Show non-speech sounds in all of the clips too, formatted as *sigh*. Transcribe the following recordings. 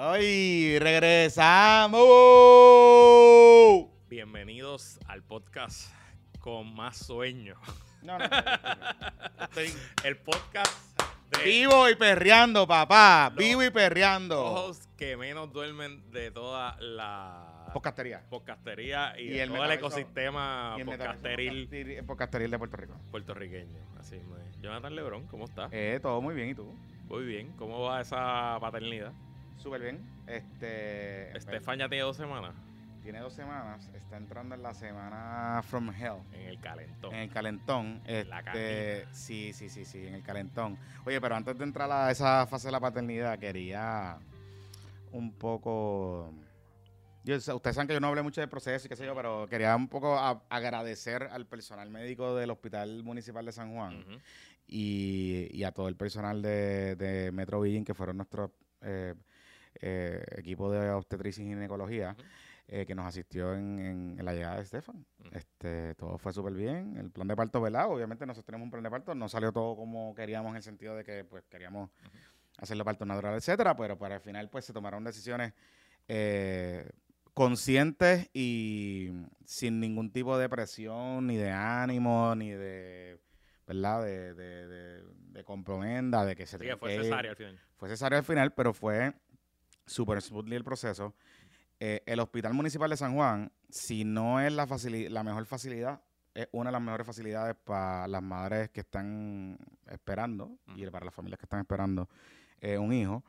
¡Ay! ¡Regresamos! Bienvenidos al podcast con más sueño. No, no, *laughs* Estoy El podcast de vivo y perreando, papá. Los Vivo y perreando. ojos que menos duermen de toda la Podcastería. podcastería y, Y de el todo el ecosistema Y el metaverso podcasteril podcasteri- podcasteril de Puerto Rico. puertorriqueño. Así es. Jonathan Lebrón, ¿cómo estás? Eh, todo muy bien, ¿y tú? Muy bien. ¿Cómo va esa paternidad? Súper bien. Este. Estefan ya tiene dos semanas Tiene dos semanas. Está entrando en la semana From Hell. en el calentón. En el calentón. la Este, sí, sí, sí, sí, en el calentón. Oye, pero antes de entrar a esa fase de la paternidad, quería un poco. Yo, ustedes saben que yo no hablé mucho del proceso y qué sé yo, pero quería un poco a- agradecer al personal médico del Hospital Municipal de San Juan y, y a todo el personal de, de Metro Vision, que fueron nuestro eh, eh, equipo de obstetricia y ginecología, eh, que nos asistió en, en- en la llegada de Estefan. Este, todo fue súper bien. El plan de parto, ¿verdad? Obviamente nosotros tenemos un plan de parto. No salió todo como queríamos en el sentido de que pues queríamos hacerlo parto natural, etcétera, pero para el final pues se tomaron decisiones eh, conscientes y sin ningún tipo de presión, ni de ánimo, ni de, ¿verdad? De, de, de, de compromenda, de que se que fue cesárea al final. fue cesárea al final, pero fue súper smoothly el proceso. Eh, el Hospital Municipal de San Juan, si no es la, la mejor facilidad, es una de las mejores facilidades para las madres que están esperando y para las familias que están esperando eh, un hijo.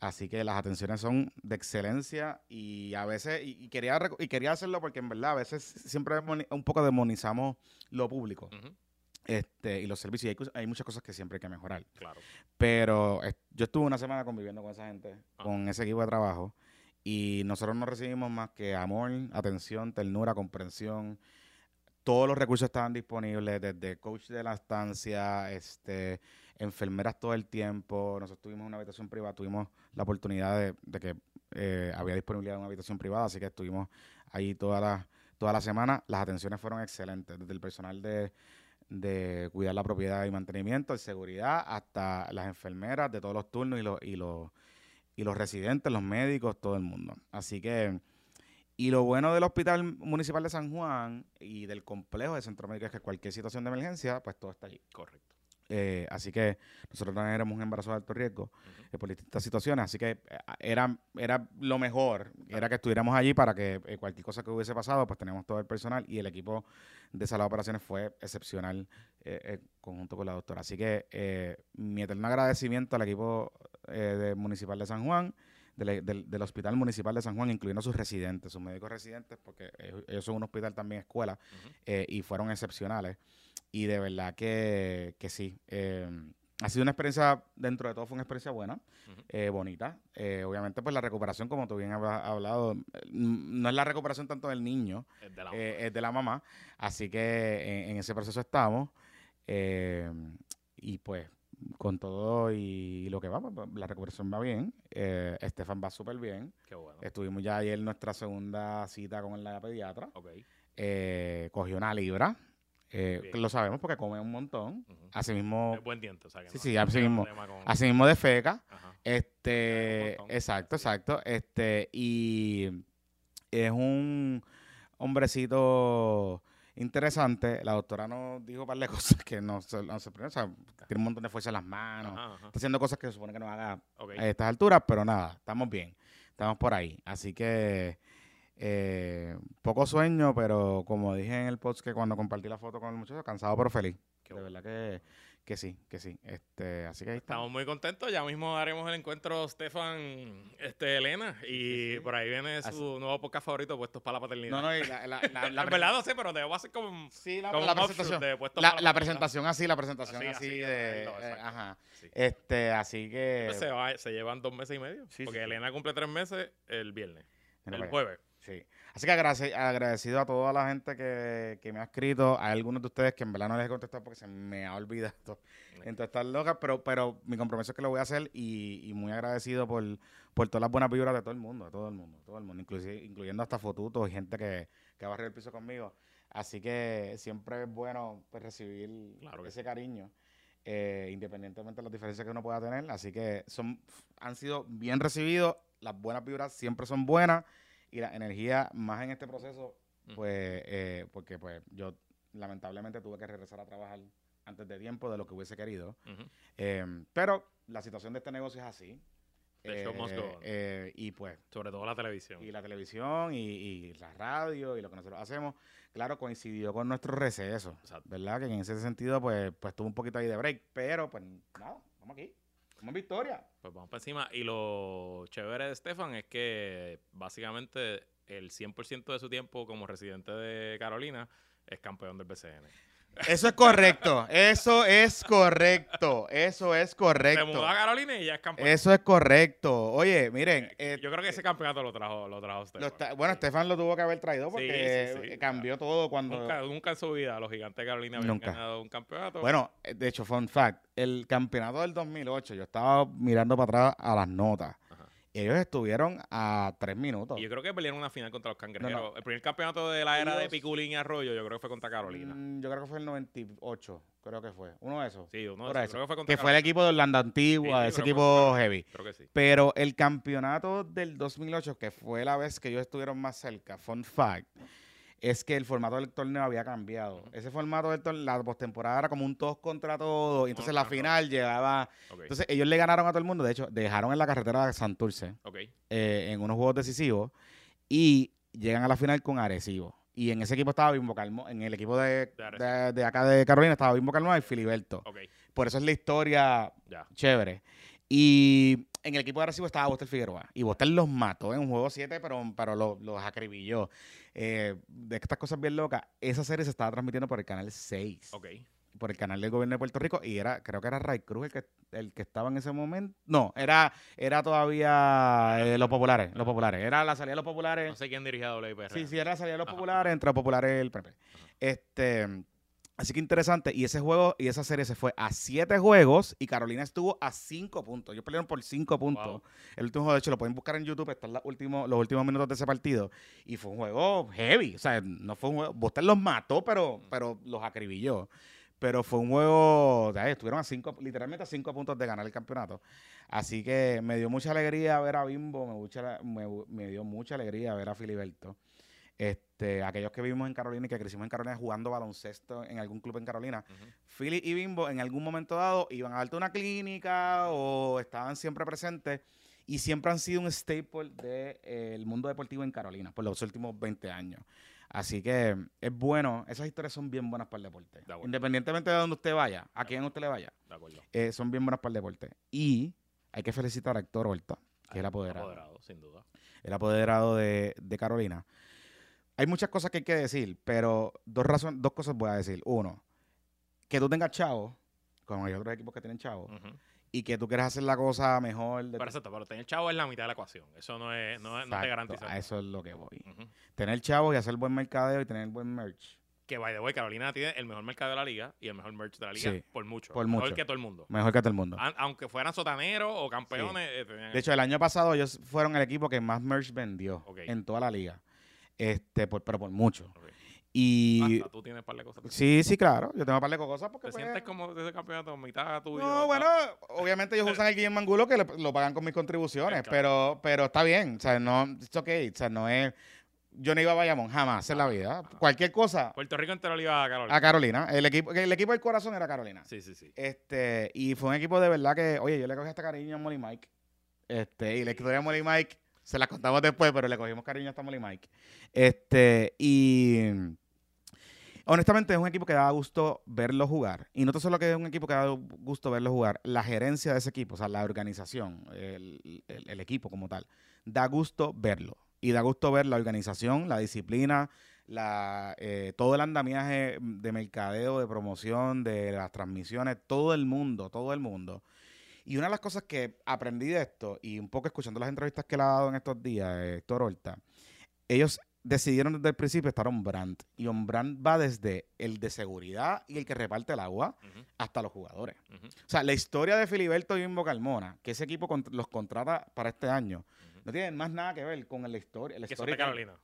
Así que las atenciones son de excelencia y a veces, y, y quería, y quería hacerlo porque en verdad a veces siempre un poco demonizamos lo público Ujú. Este, y los servicios. Y hay, hay muchas cosas que siempre hay que mejorar. Claro. Pero eh, yo estuve una semana conviviendo con esa gente, Ah. con ese equipo de trabajo, y nosotros no recibimos más que amor, atención, ternura, comprensión. Todos los recursos estaban disponibles, desde coach de la estancia, este, enfermeras todo el tiempo. Nosotros tuvimos una habitación privada, tuvimos la oportunidad de, de que eh, había disponibilidad de una habitación privada, así que estuvimos ahí toda la, toda la semana. Las atenciones fueron excelentes, desde el personal de, de cuidar la propiedad y mantenimiento, de seguridad, hasta las enfermeras de todos los turnos y los, y los, y los residentes, los médicos, todo el mundo. Así que, y lo bueno del Hospital Municipal de San Juan y del complejo de centro médico es que cualquier situación de emergencia, pues todo está allí. Correcto. Eh, así que nosotros también éramos un embarazo de alto riesgo eh, por distintas situaciones, así que eh, era, era lo mejor, era que estuviéramos allí para que eh, cualquier cosa que hubiese pasado, pues teníamos todo el personal y el equipo de sala de operaciones fue excepcional conjunto con la doctora. Así que eh, mi eterno agradecimiento al equipo eh, de municipal de San Juan, del, del- del Hospital Municipal de San Juan, incluyendo sus residentes, sus médicos residentes, porque ellos, ellos son un hospital también escuela, eh, y fueron excepcionales. Y de verdad que, que sí. eh, ha sido una experiencia, dentro de todo fue una experiencia buena, eh, bonita. Eh, obviamente, pues la recuperación, como tú bien has hablado, eh, no es la recuperación tanto del niño, Es de la eh, es de la mamá. Así que en, en ese proceso estamos. eh, y pues, con todo y, lo que va, pues, la recuperación va bien. Eh, Estefan va súper bien. Qué bueno. Estuvimos ya ayer nuestra segunda cita con la pediatra. Ok. Eh, cogió una libra. Eh, lo sabemos porque come un montón. Ujú. Así mismo, Es buen diente, o sea que Sí, no- sí, no así tiene mismo. problema con- así mismo de feca. Ajá. Este, exacto, exacto. Este, y es un hombrecito interesante. La doctora nos dijo un par de *laughs* cosas que no se, no se o sea, tiene un montón de fuerza en las manos. Ajá, ajá. Está haciendo cosas que se supone que no haga a estas alturas, pero nada, estamos bien. Estamos por ahí. Así que eh, poco sueño, pero como dije en el post que cuando compartí la foto con el muchacho, cansado pero feliz. Qué de bueno. verdad que, que sí, que sí. Este, así que ahí Estamos estamos. muy contentos. Ya mismo haremos el encuentro Stefan este, Elena. Y sí. por ahí viene su Así. nuevo podcast favorito, Puestos para la Paternidad. No, no, y la, la, la, la *laughs* verdad no sé, pero debo hacer como, sí, la, como presentación. de La, para la Paternidad. presentación así, la presentación Así, así, así, de. no, eh, ajá. Sí. Este, así que. Pues se, va- se llevan dos meses y medio. Sí, porque. Elena cumple tres meses el viernes. El jueves. Sí. Así que agradecido a toda la gente que, que me ha escrito. A algunos de ustedes que en verdad no les he contestado porque se me ha olvidado *laughs* *laughs* en todas estas locas, pero, pero mi compromiso es que lo voy a hacer y, y muy agradecido por, por todas las buenas vibras de todo el mundo, de todo el mundo, todo el mundo, inclusive, incluyendo hasta fotutos y gente que, que a el piso conmigo. Así que siempre es bueno pues, recibir Claro ese cariño. eh, independientemente de las diferencias que uno pueda tener. Así que son han sido bien recibidos las buenas vibras siempre son buenas y la energía más en este proceso, pues, eh, porque pues yo lamentablemente tuve que regresar a trabajar antes de tiempo de lo que hubiese querido. Eh, pero la situación de este negocio es así. The show must go on. eh, y pues Sobre todo la televisión. y la televisión y, y la radio y lo que nosotros hacemos, claro, coincidió con nuestro receso, Exacto. ¿verdad? Que en ese sentido, pues, pues tuvo un poquito ahí de break, pero pues nada, estamos aquí, estamos victoria. Pues vamos para encima. Y lo chévere de Stefan es que básicamente el 100% de su tiempo como residente de Carolina es campeón del BCN. Eso es correcto, eso es correcto, eso es Se correcto, mudó a Carolina y ya es campeón. eso es correcto. Oye, miren, eh, Yo creo que ese campeonato lo trajo, lo trajo lo Stefan. está- bueno, Estefan lo tuvo que haber traído porque sí, sí, cambió todo cuando... Nunca, nunca en su vida los gigantes de Carolina habían Nunca. ganado un campeonato. Bueno, eh, de hecho, fun fact, el campeonato del 2008, yo estaba mirando para atrás a las notas. Ellos estuvieron a tres minutos. Y yo creo que perdieron una final contra los cangrejeros. No, no. El primer campeonato de la era de Piculín y Arroyo, yo creo que fue contra Carolina. Mm, yo creo que fue el 98, creo que fue. Uno de esos. Sí, uno de eso. esos, creo que fue contra que fue el equipo de Orlando Antigua, Sí, ese que equipo heavy. Creo que sí. Pero el campeonato del 2008, que fue la vez que ellos estuvieron más cerca, fun fact, es que el formato del torneo había cambiado. Ese formato del torneo, la postemporada era como un todos contra todos, y entonces la final llegaba... Entonces ellos le ganaron a todo el mundo, de hecho, dejaron en la carretera de Santurce. ok. eh, en unos juegos decisivos y llegan a la final con Arecibo. Y en ese equipo estaba Bimbo Calmo, en el equipo de, De Arecibo. de, de acá de Carolina estaba Bimbo Calmo y Filiberto. Por eso es la historia chévere. Y en el equipo de Arecibo estaba Boster Figueroa. Y Boster los mató en un juego 7, pero, pero los, los acribilló. Eh, de estas cosas bien locas, esa serie se estaba transmitiendo por el canal 6 Ok. por el canal del gobierno de Puerto Rico y era, creo que era Ray Cruz el que, el que estaba en ese momento. No, era, era todavía eh, los populares, los populares. Era la salida de los populares. No sé quién dirigía WIPR. Sí, sí, era la salida de los Ajá. populares, entre los populares el PP. Este, así que interesante. Y ese juego y esa serie se fue a siete juegos y Carolina estuvo a cinco puntos. Ellos perdieron por cinco puntos. Wow. El último juego, de hecho, lo pueden buscar en YouTube, están los últimos, los últimos minutos de ese partido. Y fue un juego heavy. O sea, no fue un juego. Boster los mató, pero, pero los acribilló. Pero fue un juego. o sea, estuvieron a cinco, literalmente a cinco puntos de ganar el campeonato. Así que me dio mucha alegría ver a Bimbo, me, mucha- me, me dio mucha alegría ver a Filiberto. Este, aquellos que vivimos en Carolina y que crecimos en Carolina jugando baloncesto en algún club en Carolina, Ujú. Philly y Bimbo en algún momento dado iban a darte una clínica o estaban siempre presentes y siempre han sido un staple del mundo deportivo en Carolina por los últimos 20 años. Así que es bueno, esas historias son bien buenas para el deporte. De. Independientemente de donde usted vaya, a quien usted le vaya, De eh, son bien buenas para el deporte. Y hay que felicitar a Héctor Horta, que es el apoderado Apoderado, sin duda. el apoderado de, de Carolina. Hay muchas cosas que hay que decir, pero dos, razon- dos cosas voy a decir. Uno, que tú tengas chavos, como hay otros equipos que tienen chavos, Ujú. y que tú quieras hacer la cosa mejor. de Pero exacto, pero tener chavo es la mitad de la ecuación. Eso no es, no, es- no te Exacto, garantiza. A eso es lo que voy. Tener chavos y hacer buen mercadeo y tener buen merch. Que by the way, Carolina tiene el mejor mercado de la liga y el mejor merch de la liga Sí, por mucho. por Mejor mucho. que todo el mundo. Mejor que todo el mundo. Aunque fueran sotaneros o campeones. eh, De hecho, el año pasado ellos fueron el equipo que más merch vendió en toda la liga. Este, por- pero por mucho. Y Hasta tú tienes par de cosas. sí, sí, claro. Yo tengo par de cosas porque ¿Te pues, sientes como de ese campeonato mitad tuyo? No, bueno, obviamente ellos usan el Guillem Mangulo que le- lo pagan con mis contribuciones, pero, pero está bien, o sea, no, it's okay, o sea, no es, yo no iba a Bayamón jamás en la vida, cualquier cosa Puerto Rico entero iba a Carolina. a Carolina, el equipo, el equipo del corazón era Carolina, Sí, sí, sí. este, y fue un equipo de verdad que, oye, yo le cogí hasta cariño a Molly Mike, este, y la historia de Molly Mike se la contamos después, pero le cogimos cariño hasta Molly Mike, este, y honestamente es un equipo que da gusto verlo jugar. Y no solo que es un equipo que da gusto verlo jugar, la gerencia de ese equipo, o sea, la organización, el, el- el equipo como tal, da gusto verlo. Y da gusto ver la organización, la disciplina, la, eh, todo el andamiaje de mercadeo, de promoción, de las transmisiones, todo el mundo, todo el mundo. Y una de las cosas que aprendí de esto, y un poco escuchando las entrevistas que le ha dado en estos días, eh, Héctor Horta, ellos decidieron desde el principio estar on brand. Y on brand va desde el de seguridad y el que reparte el agua hasta los jugadores. O sea, la historia de Filiberto y Bimbo Carmona, que ese equipo los contrata para este año, no tiene más nada que ver con la historia. La Que son de Carolina.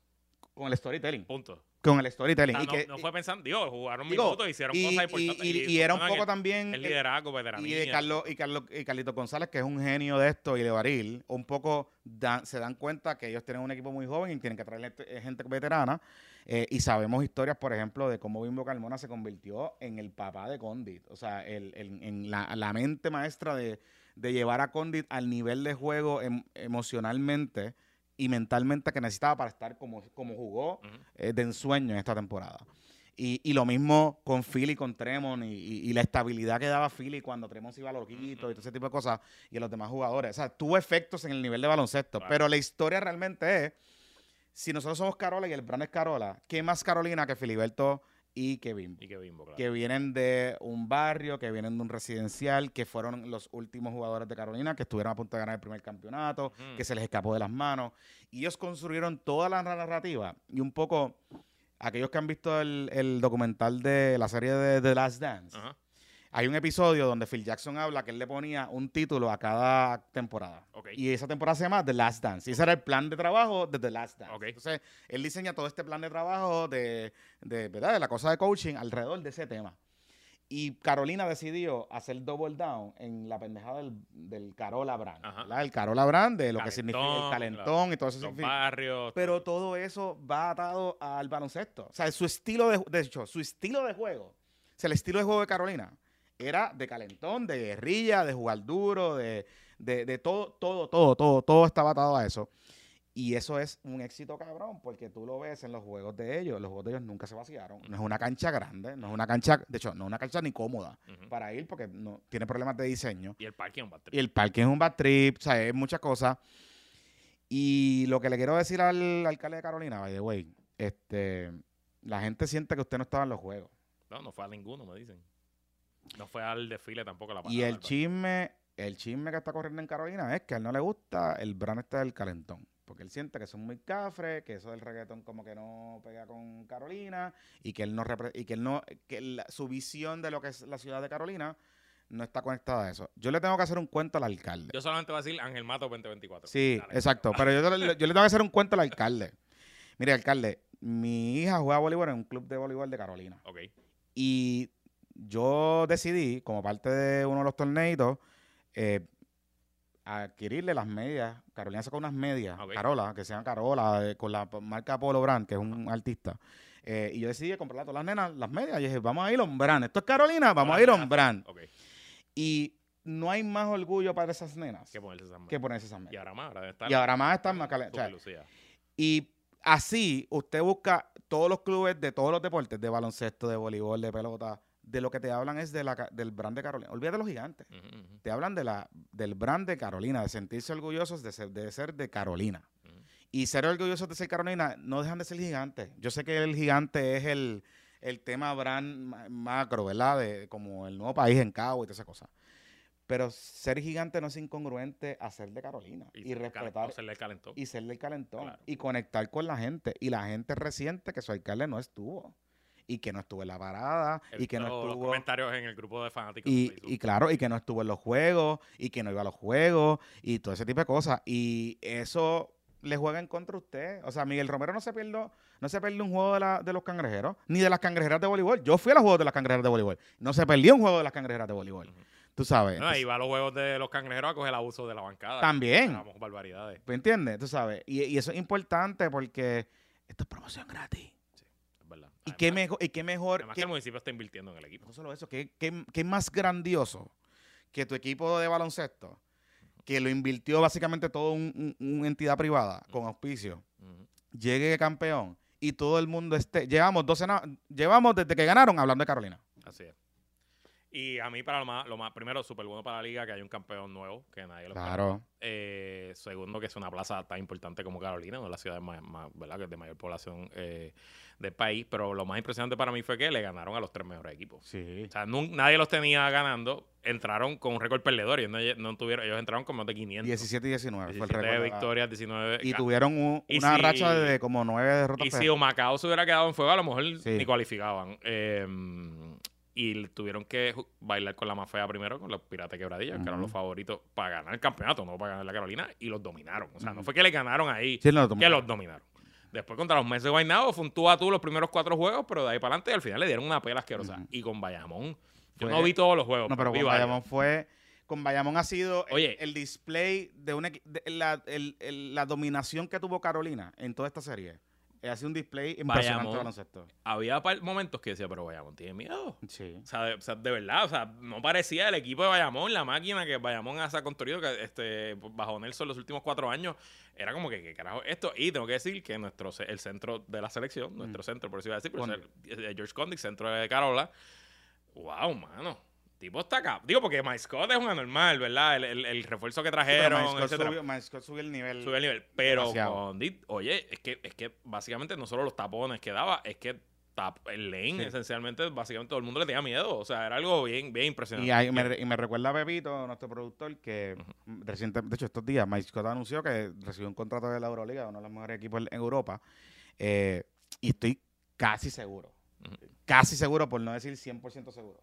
Con el storytelling. Punto. Con el storytelling. O sea, y no, que, no fue pensando, digo, jugaron digo, minutos, hicieron y, cosas y- importantes. y- y era un poco el- también... El el- liderazgo, y veteranía. de Carlos y Carlos y Carlito González, que es un genio de esto, y de Baril, un poco dan- se dan cuenta que ellos tienen un equipo muy joven y tienen que traerle gente- gente veterana. eh, y sabemos historias, por ejemplo, de cómo Bimbo Carmona se convirtió en el papá de Condit. O sea, el- el- en la, la mente maestra de, de llevar a Condit al nivel de juego em- emocionalmente y mentalmente que necesitaba para estar como, como jugó eh, de ensueño en esta temporada. Y, y lo mismo con Philly, con Tremont y, y- y la estabilidad que daba Philly cuando Tremont se iba a loquito y todo ese tipo de cosas y a los demás jugadores. O sea, tuvo efectos en el nivel de baloncesto. Claro. Pero la historia realmente es, si nosotros somos Carola y el brand es Carola, ¿qué más Carolina que Filiberto y que Bimbo? Y que bimbo, claro. que vienen de un barrio, que vienen de un residencial, que fueron los últimos jugadores de Carolina, que estuvieron a punto de ganar el primer campeonato, que se les escapó de las manos. Y ellos construyeron toda la narrativa y un poco, aquellos que han visto el, el documental de la serie de The Last Dance. Hay un episodio donde Phil Jackson habla que él le ponía un título a cada temporada. Ok. Y esa temporada se llama The Last Dance. Y ese era el plan de trabajo de The Last Dance. Ok. Entonces, él diseña todo este plan de trabajo de, de, ¿verdad? de la cosa de coaching alrededor de ese tema. Y Carolina decidió hacer double down en la pendejada del, del Carola Brand. ¿verdad? El Carola Brand, de lo que significa el Calentón, calentón y todo eso. Los barrios. pero todo eso va atado al baloncesto. O sea, su estilo de, de hecho, su estilo de juego, o sea, el estilo de juego de Carolina era de calentón, de guerrilla, de jugar duro, de, de, de todo, todo, todo, todo, todo estaba atado a eso. Y eso es un éxito cabrón, porque tú lo ves en los juegos de ellos. Los juegos de ellos nunca se vaciaron. No es una cancha grande, no es una cancha, de hecho, no es una cancha ni cómoda para ir, porque no tiene problemas de diseño. Y el parque es un bad trip. Y el parque es un bad trip, o sea, es muchas cosas. Y lo que le quiero decir al alcalde de Carolina, by the way, este, la gente siente que usted no estaba en los juegos. No, no fue a ninguno, me dicen. No fue al desfile tampoco la Y el chisme, el chisme que está corriendo en Carolina es que a él no le gusta el brand este del calentón. Porque él siente que son muy cafres, que eso del reggaetón como que no pega con Carolina y que él no y que él no que la- su visión de lo que es la ciudad de Carolina no está conectada a eso. Yo le tengo que hacer un cuento al alcalde. Yo solamente voy a decir Ángel Mato 2024. Sí, Dale. exacto. Pero yo, le- yo le tengo que hacer un cuento al alcalde. Mire, alcalde, mi hija juega voleibol en un club de voleibol de Carolina. Ok. Y yo decidí, como parte de uno de los torneitos, eh, adquirirle las medias. Carolina sacó unas medias. Carola, que se llaman Carola, eh, con la marca Polo Brand, que es un artista. Eh, y yo decidí comprarle a todas las nenas las medias. Y dije, vamos a ir on brand. Esto es Carolina, vamos a ir on brand. Y no hay más orgullo para esas nenas Que ponerse esas que ponerse esas Y medias. ahora más, ahora estar. Y ahora más están más lucida. Y así usted busca todos los clubes de todos los deportes, de baloncesto, de voleibol, de pelota, de lo que te hablan es de la, del brand de Carolina. Olvídate de los gigantes. Te hablan de la, del brand de Carolina, de sentirse orgullosos de ser de, ser de Carolina. Y ser orgullosos de ser Carolina no dejan de ser gigantes. Yo sé que el gigante es el, el tema brand ma- macro, ¿verdad? De, como el nuevo país en Cabo y toda esa cosa. Pero ser gigante no es incongruente a ser de Carolina. Y, cal- respetar no se le calentó. y ser del calentón Claro. y conectar con la gente. Y la gente reciente que su alcalde no estuvo. Y que no estuvo en la parada. He y que no visto los estuvo. comentarios en el grupo de fanáticos. Y, de y claro, y que no estuvo en los juegos. Y que no iba a los juegos. Y todo ese tipo de cosas. Y eso le juega en contra a usted. O sea, Miguel Romero no se perdió, no se perdió un juego de, la- de los cangrejeros, ni de las cangrejeras de voleibol. Yo fui a los juegos de las cangrejeras de voleibol. No se perdió un juego de las cangrejeras de voleibol. Ujú. Tú sabes. No, Entonces, iba a los juegos de los cangrejeros a coger el abuso de la bancada. También. Éramos barbaridades. ¿Me entiendes? Tú sabes. Y, y eso es importante porque esto es promoción gratis. Y qué, mejor, y qué mejor, Además qué- que el municipio está invirtiendo en el equipo. no solo eso, qué, qué- qué más grandioso que tu equipo de baloncesto, que lo invirtió básicamente todo un, un- una entidad privada con auspicio, llegue campeón y todo el mundo esté. Llevamos 12 na- llevamos desde que ganaron hablando de Carolina. Así es. Y a mí, para lo más, lo más primero, súper bueno para la liga que hay un campeón nuevo, que nadie lo. Claro. Eh, segundo, que es una plaza tan importante como Carolina, una de las ciudades más, más, ¿verdad? Que es de mayor población eh, del país. Pero lo más impresionante para mí fue que le ganaron a los tres mejores equipos. Sí. O sea, nun- nadie los tenía ganando. Entraron con un récord perdedor. Ellos, no, no tuvieron, ellos entraron con más de 500. 17 y 19 fue el 17 récord. victorias, 19. Y tuvieron un- Y una si- racha de como 9 derrotas. Y si. Macao se hubiera quedado en fuego, a lo mejor Sí. ni cualificaban. Eh, y tuvieron que bailar con la más fea primero, con los Piratas Quebradillas, que eran los favoritos para ganar el campeonato, no para ganar la Carolina, y los dominaron. O sea, no fue que le ganaron ahí, Sí, no, que los dominaron. Después contra los Mets de Guaynabo fue un tú a tú los primeros cuatro juegos, pero de ahí para adelante al final le dieron una pela asquerosa. Ujú. Y con Bayamón, yo Fue- no vi todos los juegos. No, pero con. Bayamón fue. Con Bayamón ha sido el- Oye. el, display de una de la, el- el- la dominación que tuvo Carolina en toda esta serie. Ha sido un display impresionante Bayamón. baloncesto. Había momentos que decía, pero Bayamón tiene miedo. Sí. O sea, de, o sea, de verdad, o sea, no parecía el equipo de Bayamón, la máquina que Bayamón ha construido que, este, bajo Nelson los últimos cuatro años. Era como que, ¿qué carajo es esto? Y tengo que decir que nuestro el centro de la selección, nuestro centro, por decirlo así, pero Condic. es el- eh, George Condic, centro de Carola. Wow, mano. Tipo está acá. Digo, porque My Scott es un anormal, ¿verdad? El, el- el refuerzo que trajeron, Mike Scott etcétera. subió, Mike Scott subió el nivel. Sube el nivel. Pero oye, es que, es que básicamente no solo los tapones que daba, es que tap- el lane, Sí. esencialmente, básicamente todo el mundo le tenía miedo. O sea, era algo bien, bien impresionante. Y, me, re- y me recuerda a Pepito, nuestro productor, que reciente, de hecho estos días Mike Scott anunció que recibió un contrato de la Euroliga, uno de los mejores equipos en Europa. eh, y estoy casi seguro, casi seguro, por no decir 100% seguro,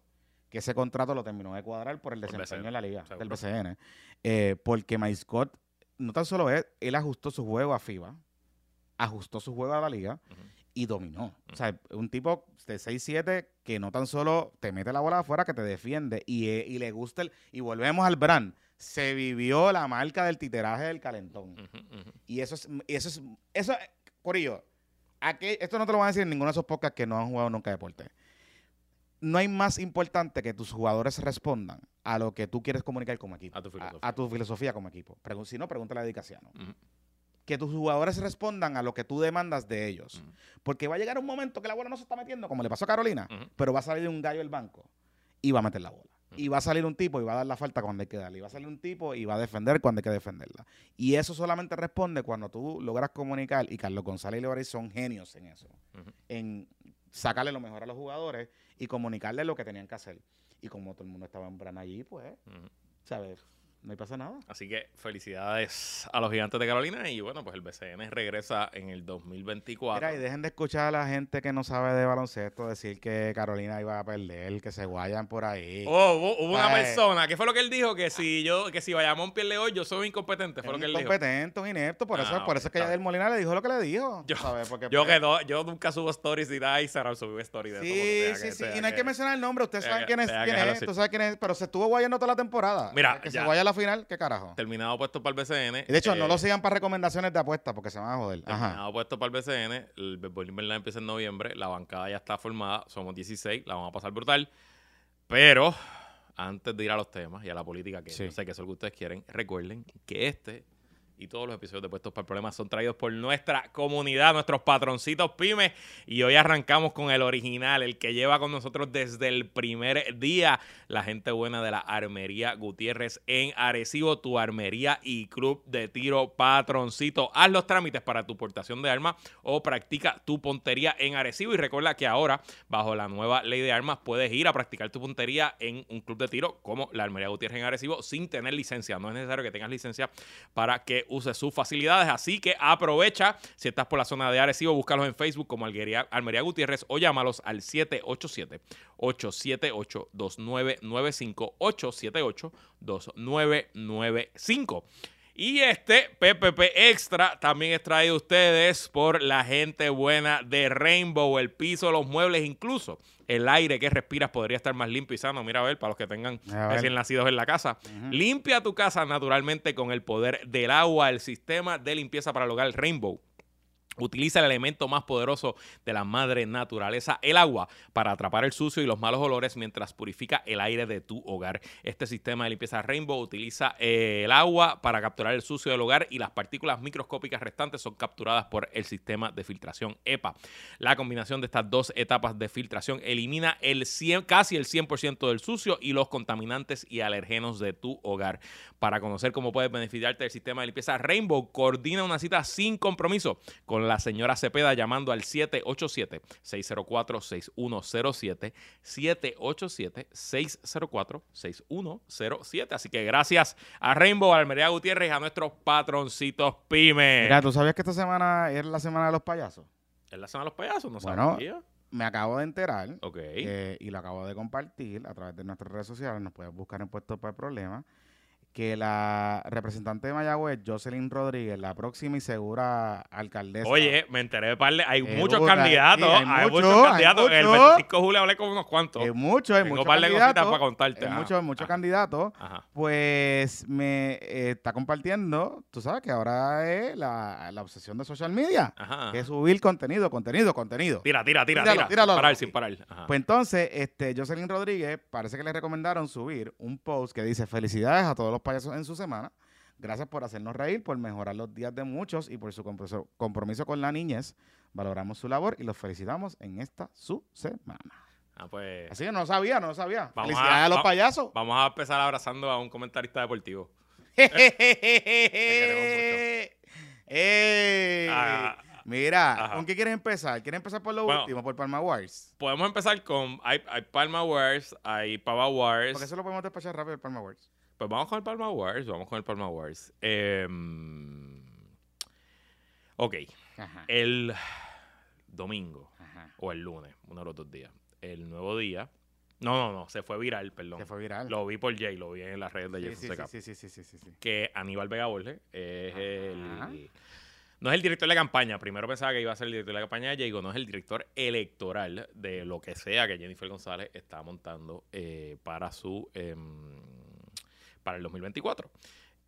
que ese contrato lo terminó de cuadrar por el Por desempeño BCN, en la liga, seguro. del BCN. Eh, porque Mike Scott, no tan solo es, él ajustó su juego a FIBA, ajustó su juego a la liga y dominó. O sea, un tipo de 6-7 que no tan solo te mete la bola afuera, que te defiende y, eh, y le gusta el... Y volvemos al brand. Se vivió la marca del titeraje del calentón. Y eso es... Eso es eso, Corillo, aquí, esto no te lo van a decir en ninguno de esos podcasts que no han jugado nunca deporte. No hay más importante que tus jugadores respondan a lo que tú quieres comunicar como equipo. A tu filosofía. A, tu filosofía como equipo. Pregun- si no, pregúntale a Dicasiano. Ujú. Que tus jugadores respondan a lo que tú demandas de ellos. Porque va a llegar un momento que la bola no se está metiendo, como le pasó a Carolina, pero va a salir un gallo del banco y va a meter la bola. Y va a salir un tipo y va a dar la falta cuando hay que darle. Y va a salir un tipo y va a defender cuando hay que defenderla. Y eso solamente responde cuando tú logras comunicar, y Carlos González y Levaris son genios en eso, en sacarle lo mejor a los jugadores y comunicarles lo que tenían que hacer. Y como todo el mundo estaba en allí, pues, Ujú. ¿sabes? No hay pasa nada. Así que felicidades a los gigantes de Carolina y bueno, pues el BCN regresa en el 2024. Mira, y dejen de escuchar a la gente que no sabe de baloncesto decir que Carolina iba a perder, que se guayan por ahí. Oh, hubo, hubo una Ay. persona, ¿qué fue lo que él dijo? Que si yo, que si Bayamón pierde hoy, yo soy incompetente, fue Es lo que él dijo. incompetente, inepto, por Ah, eso, por ok, eso es que Yadier Molina le dijo lo que le dijo. Yo- ¿sabes? Porque, Yo pues, que no, yo nunca subo stories y nada, y Sarah subió story de Sí, sí, que- sí. Y no hay que mencionar el nombre. Ustedes saben quién es. quién es. Tú sabes quién es. Pero se estuvo guayando toda la temporada. Mira, Que ya. se vaya a la final, qué carajo. Terminado puesto para el BCN. Y de hecho, no eh, lo sigan para recomendaciones de apuestas porque se van a joder. Ajá. Terminado puesto para el BCN, el béisbol invernal empieza en noviembre, la bancada ya está formada, somos 16, la vamos a pasar brutal. Pero antes de ir a los temas y a la política, que Sí. yo sé que es lo que ustedes quieren, recuerden que este y todos los episodios de Puestos para el Problema son traídos por nuestra comunidad, nuestros patroncitos pymes. Y hoy arrancamos con el original, el que lleva con nosotros desde el primer día, la gente buena de la Armería Gutiérrez en Arecibo, tu armería y club de tiro patroncito. Haz los trámites para tu portación de armas o practica tu puntería en Arecibo. Y recuerda que ahora, bajo la nueva ley de armas, puedes ir a practicar tu puntería en un club de tiro como la Armería Gutiérrez en Arecibo sin tener licencia. No es necesario que tengas licencia para que uses sus facilidades. Así que aprovecha. Si estás por la zona de Arecibo, búscalos en Facebook como Alguería- Almería Gutiérrez o llámalos al 787-878-2995. 878-2995. Y este PPP Extra también es traído a ustedes por la gente buena de Rainbow, el piso, los muebles, incluso el aire que respiras podría estar más limpio y sano. Mira a ver, para los que tengan recién nacidos en la casa. Limpia tu casa naturalmente con el poder del agua, el sistema de limpieza para el hogar Rainbow. Utiliza el elemento más poderoso de la madre naturaleza, el agua, para atrapar el sucio y los malos olores mientras purifica el aire de tu hogar. Este sistema de limpieza Rainbow utiliza eh, el agua para capturar el sucio del hogar y las partículas microscópicas restantes son capturadas por el sistema de filtración EPA. La combinación de estas dos etapas de filtración elimina el 100, casi el 100% del sucio y los contaminantes y alergenos de tu hogar. Para conocer cómo puedes beneficiarte del sistema de limpieza Rainbow, coordina una cita sin compromiso con la señora Cepeda llamando al 787-604-6107. 787-604-6107. Así que gracias a Rainbow, a Almería Gutiérrez y a nuestros patroncitos pymes. Mira, ¿tú sabías que esta semana era la semana de los payasos? ¿Es la semana de los payasos? No Bueno, sabía. Me acabo de enterar Ok. eh, y lo acabo de compartir a través de nuestras redes sociales. Nos puedes buscar en Puestos para el Problema. Que la representante de Mayagüez, Jocelyn Rodríguez, la próxima y segura alcaldesa. Oye, me enteré de parle. Hay muchos candidatos. sí, hay, hay muchos muchos, hay candidatos. El muchos. 25 de julio hablé con unos cuantos. hay muchos, hay Tengo muchos candidatos. para contarte. Hay muchos, muchos candidatos. Ajá. Pues me eh, está compartiendo, tú sabes que ahora es la, la obsesión de social media, Ajá. que es subir contenido, contenido, contenido. Tira, tira, tira, Tíralo, tira. tíralo. Sin parar, sin parar. Ajá. Pues entonces, este, Jocelyn Rodríguez parece que le recomendaron subir un post que dice felicidades a todos los payasos en su semana. Gracias por hacernos reír, por mejorar los días de muchos y por su compromiso, con la niñez. Valoramos su labor y los felicitamos en esta su semana. Ah, pues. Así que no lo sabía, no lo sabía. Vamos felicidades a- a, los va- payasos. Vamos a empezar abrazando a un comentarista deportivo. *laughs* *laughs* ¡Eh! Ah, Mira, Ajá. ¿con qué quieres empezar? ¿Quieres empezar por lo Bueno. último, por Palma Wars? Podemos empezar con. Hay, hay Palma Wars, hay Pava Wars. Porque eso lo podemos despachar rápido el Palma Wars. Pues vamos con el Palma Wars. Vamos con el Palma Wars. Em, ok. Ajá. El domingo Ajá. o el lunes, uno de los dos días. El nuevo día. No, no, no. Se fue viral, perdón. Que fue viral. Lo vi por Jay, lo vi en las redes de sí, Jason sí, sí, sí, sí, sí, sí, sí. que Aníbal Vega Borges es Ajá. el... No es el director de campaña. Primero pensaba que iba a ser el director de campaña de Diego. No es el director electoral de lo que sea que Jennifer González está montando eh, para su... em, para el 2024.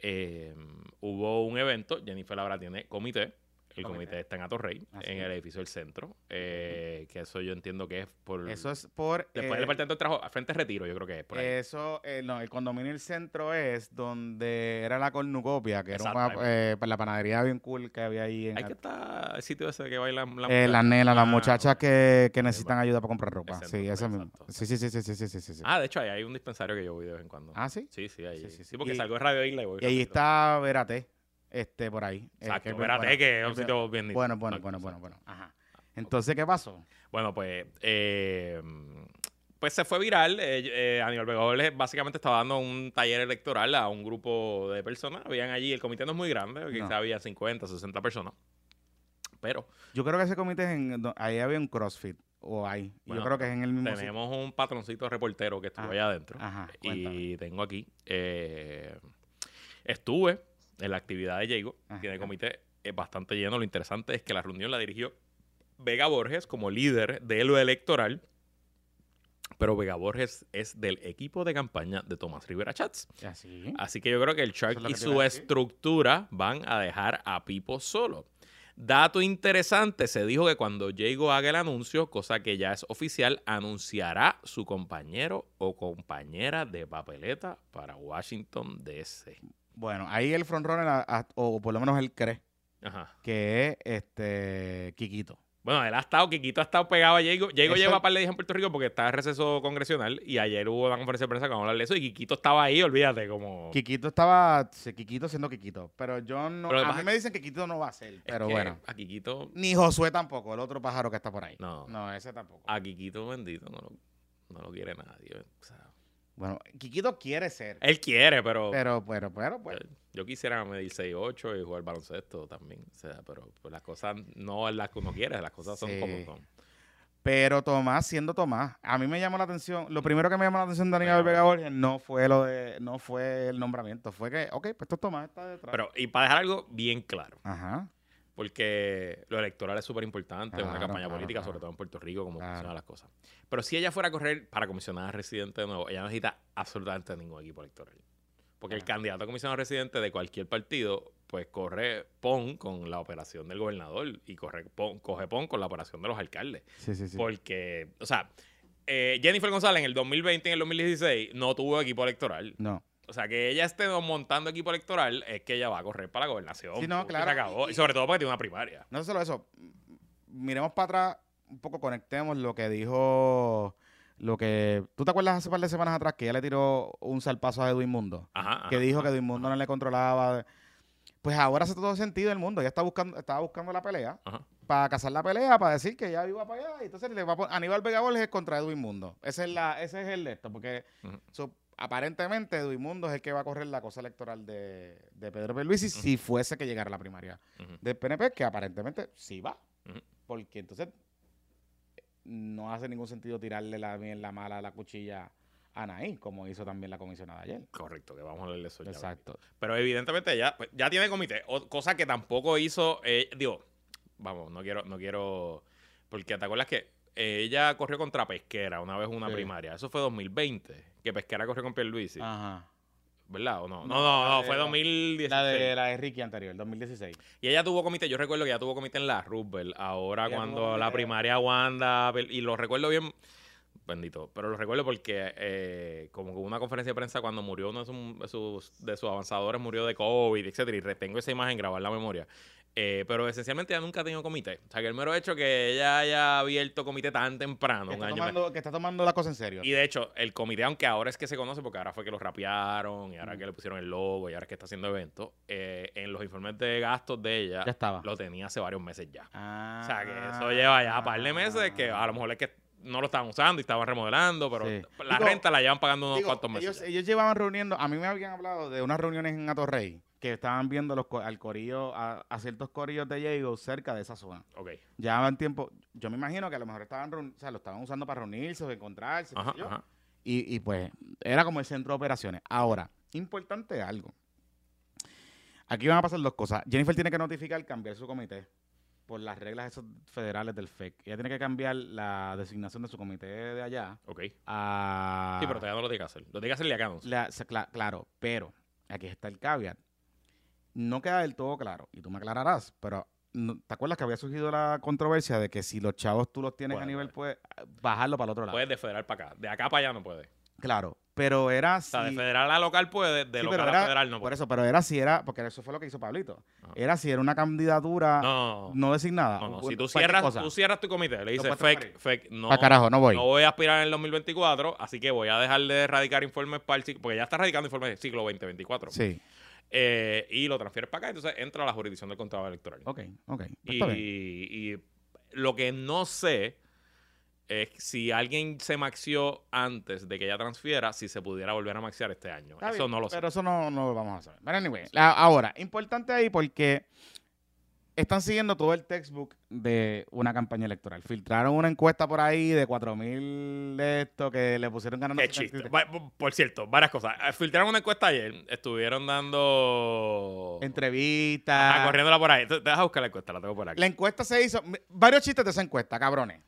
Em, hubo un evento. Jennifer ahora tiene comité el comité está en Atorrey, en el edificio del centro, eh, que eso yo entiendo que es por... Eso es por... Después eh, del departamento de trabajo, frente a Retiro yo creo que es por ahí. Eso, eh, no, el condominio del centro es donde era la cornucopia, que Exacto, era una, eh, la panadería bien cool que había ahí. En Hay que estar el sitio ese que bailan... Las la nenas, las muchachas que, necesitan ayuda para comprar ropa. Sí, ese mismo. Sí, sí, sí, sí, sí, sí, sí, Ah, de hecho, ahí hay un dispensario que yo voy de vez en cuando. Ah, sí. Sí, sí, ahí. Sí, sí, porque salgo de Radio Isla y voy. Y ahí está Verate este, por ahí. eh, Exacto, que espérate, bueno. que es un sitio bien. Bueno, bueno, bueno, bueno, bueno. Ajá. Entonces, ¿qué pasó? Bueno, pues. eh, pues se fue viral. Eh, eh, Aníbal Vega básicamente estaba dando un taller electoral a un grupo de personas. Habían allí, el comité no es muy grande, quizás No. había 50, 60 personas. Pero Yo creo que ese comité es en. Ahí había un CrossFit. O hay. Bueno, Yo creo que es en el mismo. sitio. tenemos un patroncito reportero que estuvo Ah, allá adentro. Ajá. Y tengo aquí. eh, estuve en la actividad de Diego. Tiene comité eh, bastante lleno. Lo interesante es que la reunión la dirigió Vega Borges como líder de lo electoral. Pero Vega Borges es del equipo de campaña de Tomás Rivera Chats. Así. Así que yo creo que el Shark es y su estructura van a dejar a Pipo solo. Dato interesante, se dijo que cuando Diego haga el anuncio, cosa que ya es oficial, anunciará su compañero o compañera de papeleta para Washington DC. Bueno, ahí el frontrunner, o por lo menos él cree, Ajá. que es este Quiquito. Bueno, él ha estado, Kikito ha estado pegado a Diego. Diego lleva par de días en Puerto Rico porque está en receso congresional y ayer hubo una conferencia de prensa a hablar de eso y Kikito estaba ahí, olvídate, como... Quiquito estaba, sí, Quiquito siendo Quiquito, pero yo no, Pero a mí me dicen que Quiquito no va a ser, pero que bueno. A Kikito, Ni Josué tampoco, el otro pájaro que está por ahí. no. No, ese tampoco. A Kikito bendito no lo, no lo quiere nadie. o sea, Bueno, Quiquito quiere ser, él quiere, pero, pero, pero, pero, pues. yo quisiera medir 6'8 y jugar baloncesto también. O sea, pero pues, las cosas no es las que uno quiere, las cosas son Sí. como son. Pero Tomás, siendo Tomás, a mí me llamó la atención, lo primero que me llamó la atención de Aníbal Vega Vega Borges no fue lo de, no fue el nombramiento, fue que, ok, pues esto es Tomás está detrás. Pero, y para dejar algo bien claro, Ajá. Porque lo electoral es súper importante en una Claro, campaña claro, política, claro. sobre todo en Puerto Rico, como Claro. funcionan las cosas. Pero si ella fuera a correr para comisionada residente de nuevo, ella no necesita absolutamente ningún equipo electoral. Porque el candidato a comisionado residente de cualquier partido, pues corre PON con la operación del gobernador y corre PON, coge PON con la operación de los alcaldes. Sí, sí, sí. Porque, o sea, eh, Jennifer González en el 2020 y en el 2016 no tuvo equipo electoral. No. O sea, que ella esté montando equipo electoral es que ella va a correr para la gobernación. Sí, no, claro. se acabó. Y- Y sobre todo porque tiene una primaria. No solo eso, miremos para atrás, un poco conectemos lo que dijo, lo que, ¿tú te acuerdas hace un par de semanas atrás que ella le tiró un salpazo a Edwin Mundo? Ajá. que ajá, dijo que Edwin Mundo no le controlaba. Pues ahora hace todo sentido el mundo. Ella está buscando, estaba buscando la pelea para cazar la pelea, para decir que ya iba para allá. Y entonces le va a poner Aníbal Vega Borges contra Edwin Mundo. Ese es, la, ese es el de esto, porque so, aparentemente Edwin Mundo es el que va a correr la cosa electoral de, de Pedro Pierluisi si fuese que llegara la primaria del PNP, que aparentemente sí va. Porque entonces no hace ningún sentido tirarle la, bien la mala la cuchilla Anaí, como hizo también la comisionada ayer. Correcto, que vamos a de eso ya. Exacto. Pero evidentemente ya, pues, ya tiene comité. O- cosa que tampoco hizo. eh, digo, vamos, no quiero, no quiero. Porque te acuerdas que ella corrió contra Pesquera una vez una Sí. primaria. Eso fue 2020. Que Pesquera corrió con Pierluisi. Ajá. ¿Verdad o no? No, No, no, fue la- 2016. La de la de Ricky anterior, 2016. Y ella tuvo comité, yo recuerdo que ella tuvo comité en la Roosevelt, ahora Ella cuando la primaria Wanda, y lo recuerdo bien, bendito, pero lo recuerdo porque eh, como que hubo una conferencia de prensa cuando murió uno de sus, de sus, avanzadores, murió de COVID, etcétera, y retengo esa imagen, grabar la memoria. Eh, pero esencialmente ella nunca ha tenido comité. O sea, que el mero hecho que ella haya abierto comité tan temprano, Que un está, año tomando, que está tomando la cosa en serio. y de hecho, el comité, aunque ahora es que se conoce, porque ahora fue que lo rapearon, y ahora Mm. que le pusieron el logo, y ahora es que está haciendo eventos, eh, en los informes de gastos de ella, ya estaba. lo tenía hace varios meses ya. Ah. O sea, que eso lleva ya un par de meses que a lo mejor es que no lo estaban usando y estaban remodelando, pero Sí. la Digo- renta la llevan pagando unos Digo, cuantos meses. ellos, ellos llevaban reuniendo, a mí me habían hablado de unas reuniones en Atorrey que estaban viendo los, al corillo, a, a ciertos corillos de Diego cerca de esa zona. Ok. Llevaban tiempo, yo me imagino que a lo mejor estaban, reun- o sea, lo estaban usando para reunirse o encontrarse, qué Ajá, sé yo. ajá. Y, y pues era como el centro de operaciones. Ahora, importante algo. Aquí van a pasar dos cosas. Jennifer tiene que notificar cambiar su comité por las reglas esos federales del FEC. Ella tiene que cambiar la designación de su comité de allá Ok. a... Sí, pero todavía no lo tiene que hacer. Lo tiene que hacer acá. La- claro, pero aquí está el caveat. No queda del todo claro, y tú me aclararás, pero no- ¿te acuerdas que había surgido la controversia de que si los chavos tú los tienes a nivel, pues, bajarlo para el otro lado? Puedes de federal para acá. De acá para allá no puede. Claro, pero era O sea, de federal a local puede, de Sí, local a era- federal no Por puede. eso, pero era si era, porque eso fue lo que hizo Pablito. Era si era una candidatura no, No, no, designada. no. no. o Si tú cierras, tú cierras tu comité, le dices puedes fake, fake, no, Pa' carajo, no voy. no voy a aspirar en el 2024, así que voy a dejar de erradicar informes para el ciclo, porque ya está radicando informes del ciclo 2024. Sí, Eh, y lo transfieres para acá, entonces entra a la jurisdicción del contrato electoral. ok, ok. pues y, y lo que no sé es si alguien se maxió antes de que ella transfiera, si se pudiera volver a maxiar este año. Está Eso bien, no lo sé. Pero eso no, no lo vamos a saber. Pero anyway, la- ahora, importante ahí porque están siguiendo todo el textbook de una campaña electoral. Filtraron una encuesta por ahí de 4.000 de esto que le pusieron ganando. Qué 73. chiste. Por cierto, varias cosas. Eh, Filtraron una encuesta ayer. Estuvieron dando. Entrevistas. Ah, corriéndola por ahí. Te dejas buscar la encuesta, la tengo por aquí. La encuesta se hizo, varios chistes de esa encuesta, cabrones.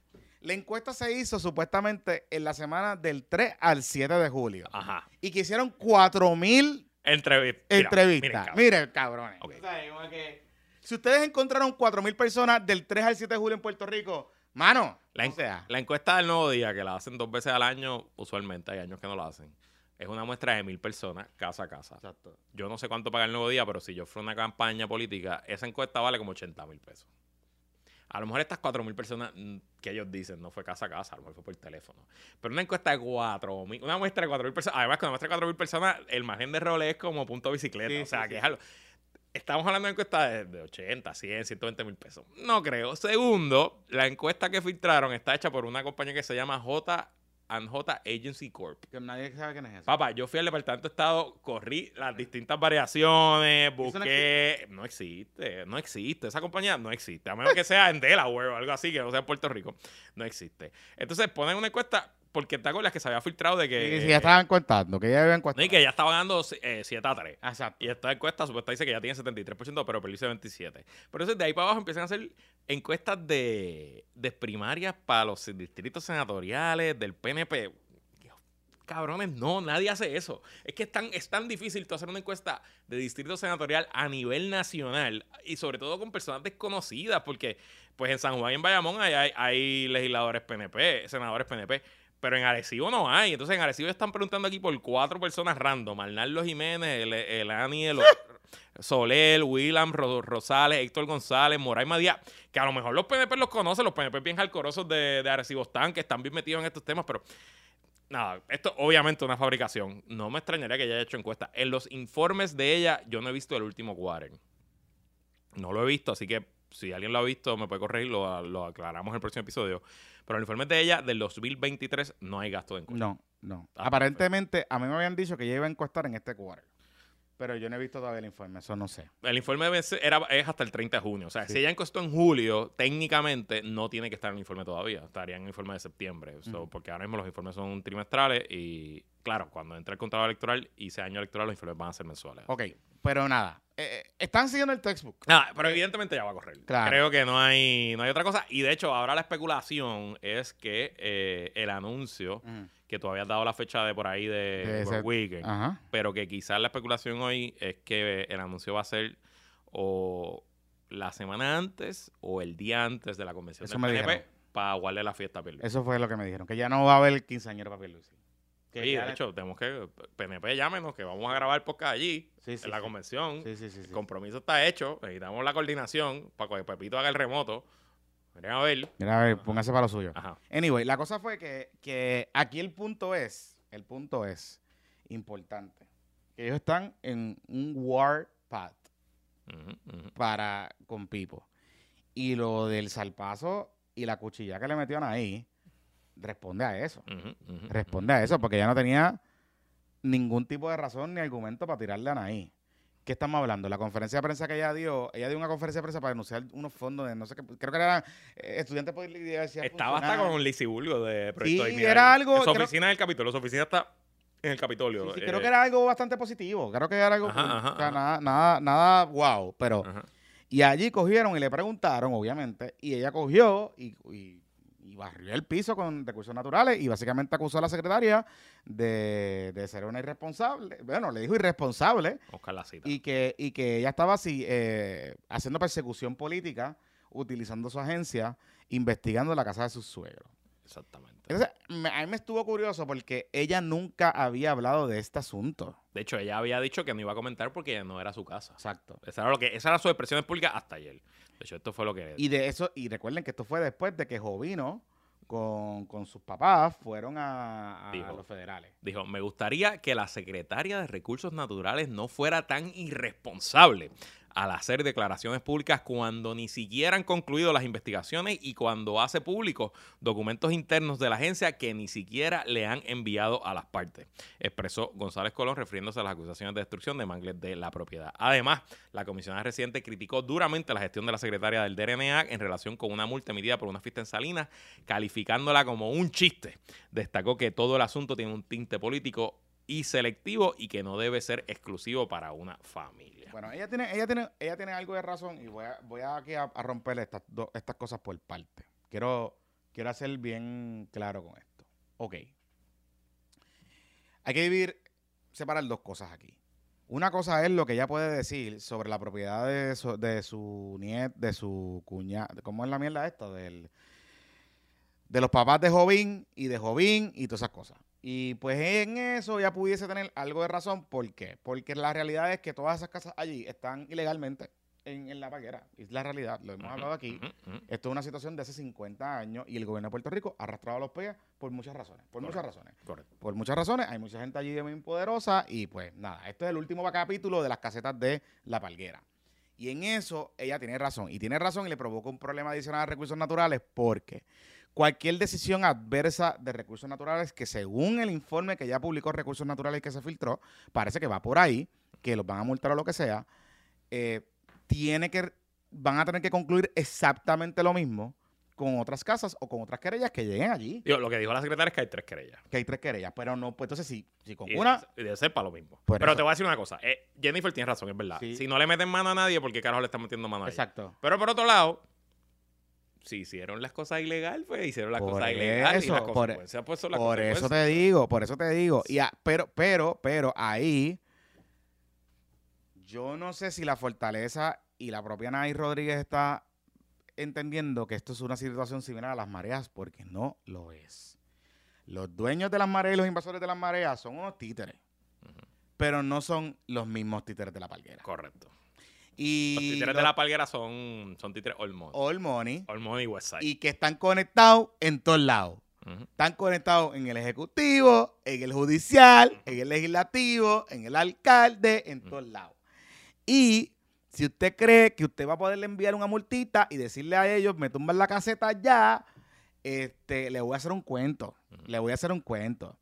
La encuesta se hizo supuestamente en la semana del 3 al 7 de julio. Ajá. Y que hicieron 4.000 Entrevista. entrevistas. cabrón. Miren, cabrones. Ok. O sea, que, si ustedes encontraron 4.000 personas del 3 al 7 de julio en Puerto Rico, mano, La, o en- sea, la encuesta del nuevo día, que la hacen dos veces al año, usualmente, hay años que no la hacen, es una muestra de mil personas casa a casa. exacto. Yo no sé cuánto paga el nuevo día, pero si yo fuera una campaña política, esa encuesta vale como 80 mil pesos. A lo mejor estas 4 mil personas mm, que ellos dicen no fue casa a casa, a lo mejor fue por teléfono. Pero una encuesta de 4 mil, una muestra de 4 mil personas, además con una muestra de 4 mil personas, el margen de rol es como punto bicicleta. Sí, o sea, sí, que sí. es algo. Estamos hablando de encuestas de, de 80, 100, 120 mil pesos. No creo. Segundo, la encuesta que filtraron está hecha por una compañía que se llama J J Agency Corp. Que nadie sabe quién es eso. Papá, yo fui al departamento de Estado, corrí las distintas variaciones, busqué. No existe, no existe. Esa compañía no existe. A menos que sea en Delaware o algo así, que no sea en Puerto Rico. No existe. Entonces ponen una encuesta, porque te acuerdas que se había filtrado de que. Sí, ya estaban contando, que ya habían No, encuestado. y que ya estaba ganando eh, 7 a 3. Exacto. Y esta encuesta supuesta dice que ya tiene 73%, pero perdió 27%. Pero entonces de ahí para abajo empiezan a hacer encuestas de, de primarias para los distritos senatoriales, del PNP. Cabrones, no, nadie hace eso. Es que es tan, es tan difícil tú hacer una encuesta de distrito senatorial a nivel nacional y sobre todo con personas desconocidas, porque pues en San Juan y en Bayamón hay, hay, hay legisladores PNP, senadores PNP, pero en Arecibo no hay. Entonces en Arecibo están preguntando aquí por cuatro personas random. Arnaldo Jiménez, el, el Ani, el *laughs* Soler, Ro- Rosales, Héctor González, Moray Madía, que a lo mejor los PNP los conocen, los PNP bien jalcorosos de, de Arecibo están, que están bien metidos en estos temas, pero nada, esto obviamente es una fabricación. No me extrañaría que ella haya hecho encuesta. En los informes de ella, yo no he visto el último quarter. No lo he visto, así que si alguien lo ha visto, me puede corregir, lo, lo aclaramos en el próximo episodio. Pero el informe de ella, del 2023, no hay gasto de encuesta. No, no. Ah, Aparentemente, a mí me habían dicho que ella iba a encuestar en este quarter. Pero yo no he visto todavía el informe, eso no sé. El informe era, es hasta el 30 de junio. O sea, Sí. si ella encostó en julio, técnicamente no tiene que estar en el informe todavía. Estaría en el informe de septiembre. So, porque ahora mismo los informes son trimestrales y, claro, cuando entre el contrato electoral y sea año electoral, los informes van a ser mensuales. Ok, pero nada. eh, eh, están siguiendo el textbook. Nada, pero evidentemente ya va a correr. Claro. Creo que no hay, no hay otra cosa. Y de hecho, ahora la especulación es que eh, el anuncio, que tú habías dado la fecha de por ahí de, De ese- Weekend, Ajá. pero que quizás la especulación hoy es que el anuncio va a ser o la semana antes o el día antes de la convención Eso del me PNP dijeron. para aguarle la fiesta a Pierluisi. Eso fue lo que me dijeron, que ya no va a haber quinceañero para Pierluisi. Que Sí, ya- de hecho, tenemos que, PNP llámenos, que vamos a grabar podcast allí, Sí, sí, en la sí. convención. Sí, sí, sí. sí. El compromiso está hecho, necesitamos la coordinación para que Pepito haga el remoto. Miren a ver. Mira, a ver, póngase para lo suyo. Ajá. Anyway, la cosa fue que, que aquí el punto es, el punto es importante, que ellos están en un warpath Ujú, ujú. para con Pipo. Y lo del salpazo y la cuchilla que le metieron ahí, responde a eso. Responde a eso, porque ya no tenía ningún tipo de razón ni argumento para tirarle a Anaí. ¿Qué estamos hablando? La conferencia de prensa que ella dio, ella dio una conferencia de prensa para denunciar unos fondos de no sé qué, creo que eran eh, estudiantes por la universidad. Estaba hasta con Lizzie Bulgo de Proyecto Sí, era algo- Su creo- oficina en el Capitolio. Su oficina está en el Capitolio. Sí, sí, eh, creo que era algo bastante positivo. Creo que era algo. Ajá, cool. ajá, o sea, ajá. nada, nada, nada wow. Pero. Y allí cogieron y le preguntaron, obviamente, y ella cogió y, y- y barrió el piso con recursos naturales y básicamente acusó a la secretaria de, de ser una irresponsable. Bueno, le dijo irresponsable Buscar la cita. y que, y que ella estaba así eh, haciendo persecución política, utilizando su agencia, investigando la casa de sus suegros. Exactamente. Entonces, me- a mí me estuvo curioso porque ella nunca había hablado de este asunto. De hecho, ella había dicho que no iba a comentar porque no era su casa. Exacto. Esa era, lo que, esa era su expresión pública hasta ayer. De hecho, esto fue lo que... Y de eso, y recuerden que esto fue después de que Jovino con, con sus papás fueron a, a Dijo. los federales. Dijo, me gustaría que la secretaria de Recursos Naturales no fuera tan irresponsable al hacer declaraciones públicas cuando ni siquiera han concluido las investigaciones y cuando hace públicos documentos internos de la agencia que ni siquiera le han enviado a las partes, expresó González Colón refiriéndose a las acusaciones de destrucción de mangles de la propiedad. Además, la comisionada reciente criticó duramente la gestión de la secretaria del DRNA en relación con una multa emitida por una fiesta en Salinas, calificándola como un chiste. Destacó que todo el asunto tiene un tinte político y selectivo y que no debe ser exclusivo para una familia. Bueno, ella tiene, ella tiene, ella tiene algo de razón y voy a, voy aquí a, romper estas, do- estas cosas por parte. Quiero, quiero hacer bien claro con esto. Ok. Hay que dividir, separar dos cosas aquí. Una cosa es lo que ella puede decir sobre la propiedad de su, de niet, de su cuñada. ¿Cómo es la mierda esta? Del, de los papás de Jovín y de Jovín y todas esas cosas. Y pues en eso ya pudiese tener algo de razón. ¿Por qué? Porque la realidad es que todas esas casas allí están ilegalmente en, en la paguera. Es la realidad, lo hemos hablado aquí. Esto es una situación de hace 50 años y el gobierno de Puerto Rico ha arrastrado a los pies por muchas razones. Por muchas razones. Correcto. Por muchas razones. Hay mucha gente allí muy poderosa y pues nada, esto es el último capítulo de las casetas de La Palguera. Y en eso ella tiene razón. Y tiene razón y le provoca un problema adicional a recursos naturales porque cualquier decisión adversa de recursos naturales que según el informe que ya publicó Recursos Naturales que se filtró, parece que va por ahí, que los van a multar o lo que sea, eh, tiene que, van a tener que concluir exactamente lo mismo con otras casas o con otras querellas que lleguen allí. Digo, lo que dijo la secretaria es que hay tres querellas. Que hay tres querellas, pero no, pues entonces sí, si con Y una, de- ser para lo mismo. Pero eso. te voy a decir una cosa. eh, Jennifer tiene razón, es verdad. Sí. Si no le meten mano a nadie, ¿por qué carajo le están metiendo mano a ella? exacto. Pero por otro lado, si hicieron las cosas ilegal, pues hicieron las Por cosas ilegal y las por- consecuencias pues son las Por eso te digo, por eso te digo. Y a- pero, pero, pero ahí, yo no sé si la fortaleza y la propia Nay Rodríguez está entendiendo que esto es una situación similar a las mareas, porque no lo es. Los dueños de las mareas y los invasores de las mareas son unos títeres, pero no son los mismos títeres de la palguera. Correcto. Y Los títeres los de la palguera son, son títeres All Money. All Money, All Money Westside. y que están conectados en todos lados. Están conectados en el ejecutivo, en el judicial, en el legislativo, en el alcalde, en todos lados. Y si usted cree que usted va a poderle enviar una multita y decirle a ellos, me tumban la caseta ya, este, le voy a hacer un cuento. Le voy a hacer un cuento.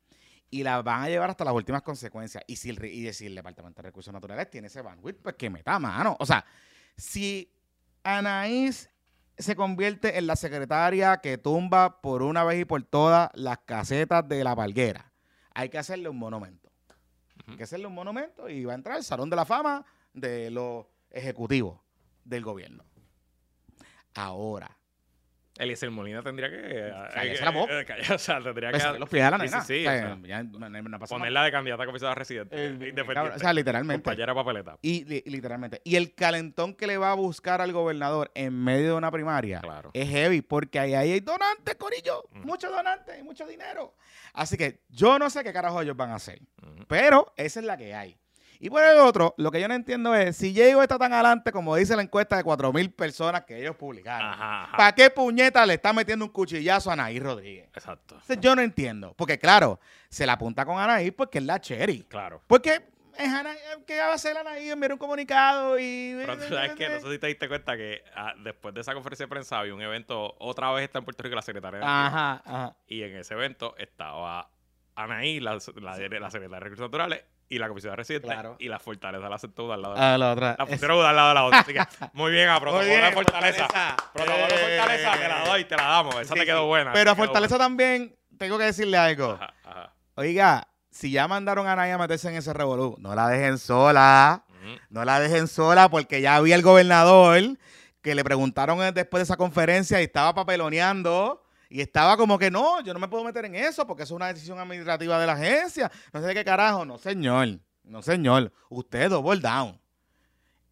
Y la van a llevar hasta las últimas consecuencias. Y si el, y si el Departamento de Recursos Naturales tiene ese bandwidth, pues que meta mano. O sea, si Anaís se convierte en la secretaria que tumba por una vez y por todas las casetas de la palguera, hay que hacerle un monumento. Hay que hacerle un monumento y va a entrar al Salón de la Fama de los ejecutivos del gobierno. Ahora, Eliezer Molina tendría que. Cállese la boca. eh, o sea, tendría que. besarle los pies a la nena. sí, sí, O o sea, sea, ya no- no- no pasa nada. Ponerla de candidata a comisionada residente. Eh, independiente. o sea, literalmente. Compañera papeleta. Y li- literalmente. Y el calentón que le va a buscar al gobernador en medio de una primaria Claro. es heavy porque ahí, ahí hay donantes, Corillo. Ujú. Muchos donantes y mucho dinero. Así que yo no sé qué carajo ellos van a hacer. Pero esa es la que hay. Y por el otro, lo que yo no entiendo es si Diego está tan adelante como dice la encuesta de 4.000 personas que ellos publicaron. Ajá, ajá. ¿Para qué puñeta le está metiendo un cuchillazo a Anaí Rodríguez? Exacto. Entonces, yo no entiendo. Porque claro, se la apunta con Anaí porque es la cherry. Claro. Porque es Anaí, ¿qué va a hacer Anaí? Enviar un comunicado y... Pero tú sabes que, no sé si te diste cuenta que ah, después de esa conferencia de prensa había un evento, otra vez está en Puerto Rico la secretaria de. Ajá, ajá. Y en ese evento estaba Anaí, la, la, la secretaria de Recursos Naturales, y la comisionada residente. Claro. Y la fortaleza la sentó al lado de la A la otra. La pusieron al lado de la otra. Así que, *laughs* muy bien, a protocolo bien, de fortaleza. Fortaleza. Protocolo de Eh. fortaleza, te la doy, te la damos. Esa Sí, te quedó sí. buena. Pero a Fortaleza también tengo que decirle algo. Ajá, ajá. Oiga, si ya mandaron a Anaí a meterse en ese revolú, no la dejen sola. No la dejen sola porque ya había el gobernador que le preguntaron eh, después de esa conferencia y estaba papeloneando y estaba como que no, yo no me puedo meter en eso porque eso es una decisión administrativa de la agencia. No sé de qué carajo. No, señor. No, señor. Usted double down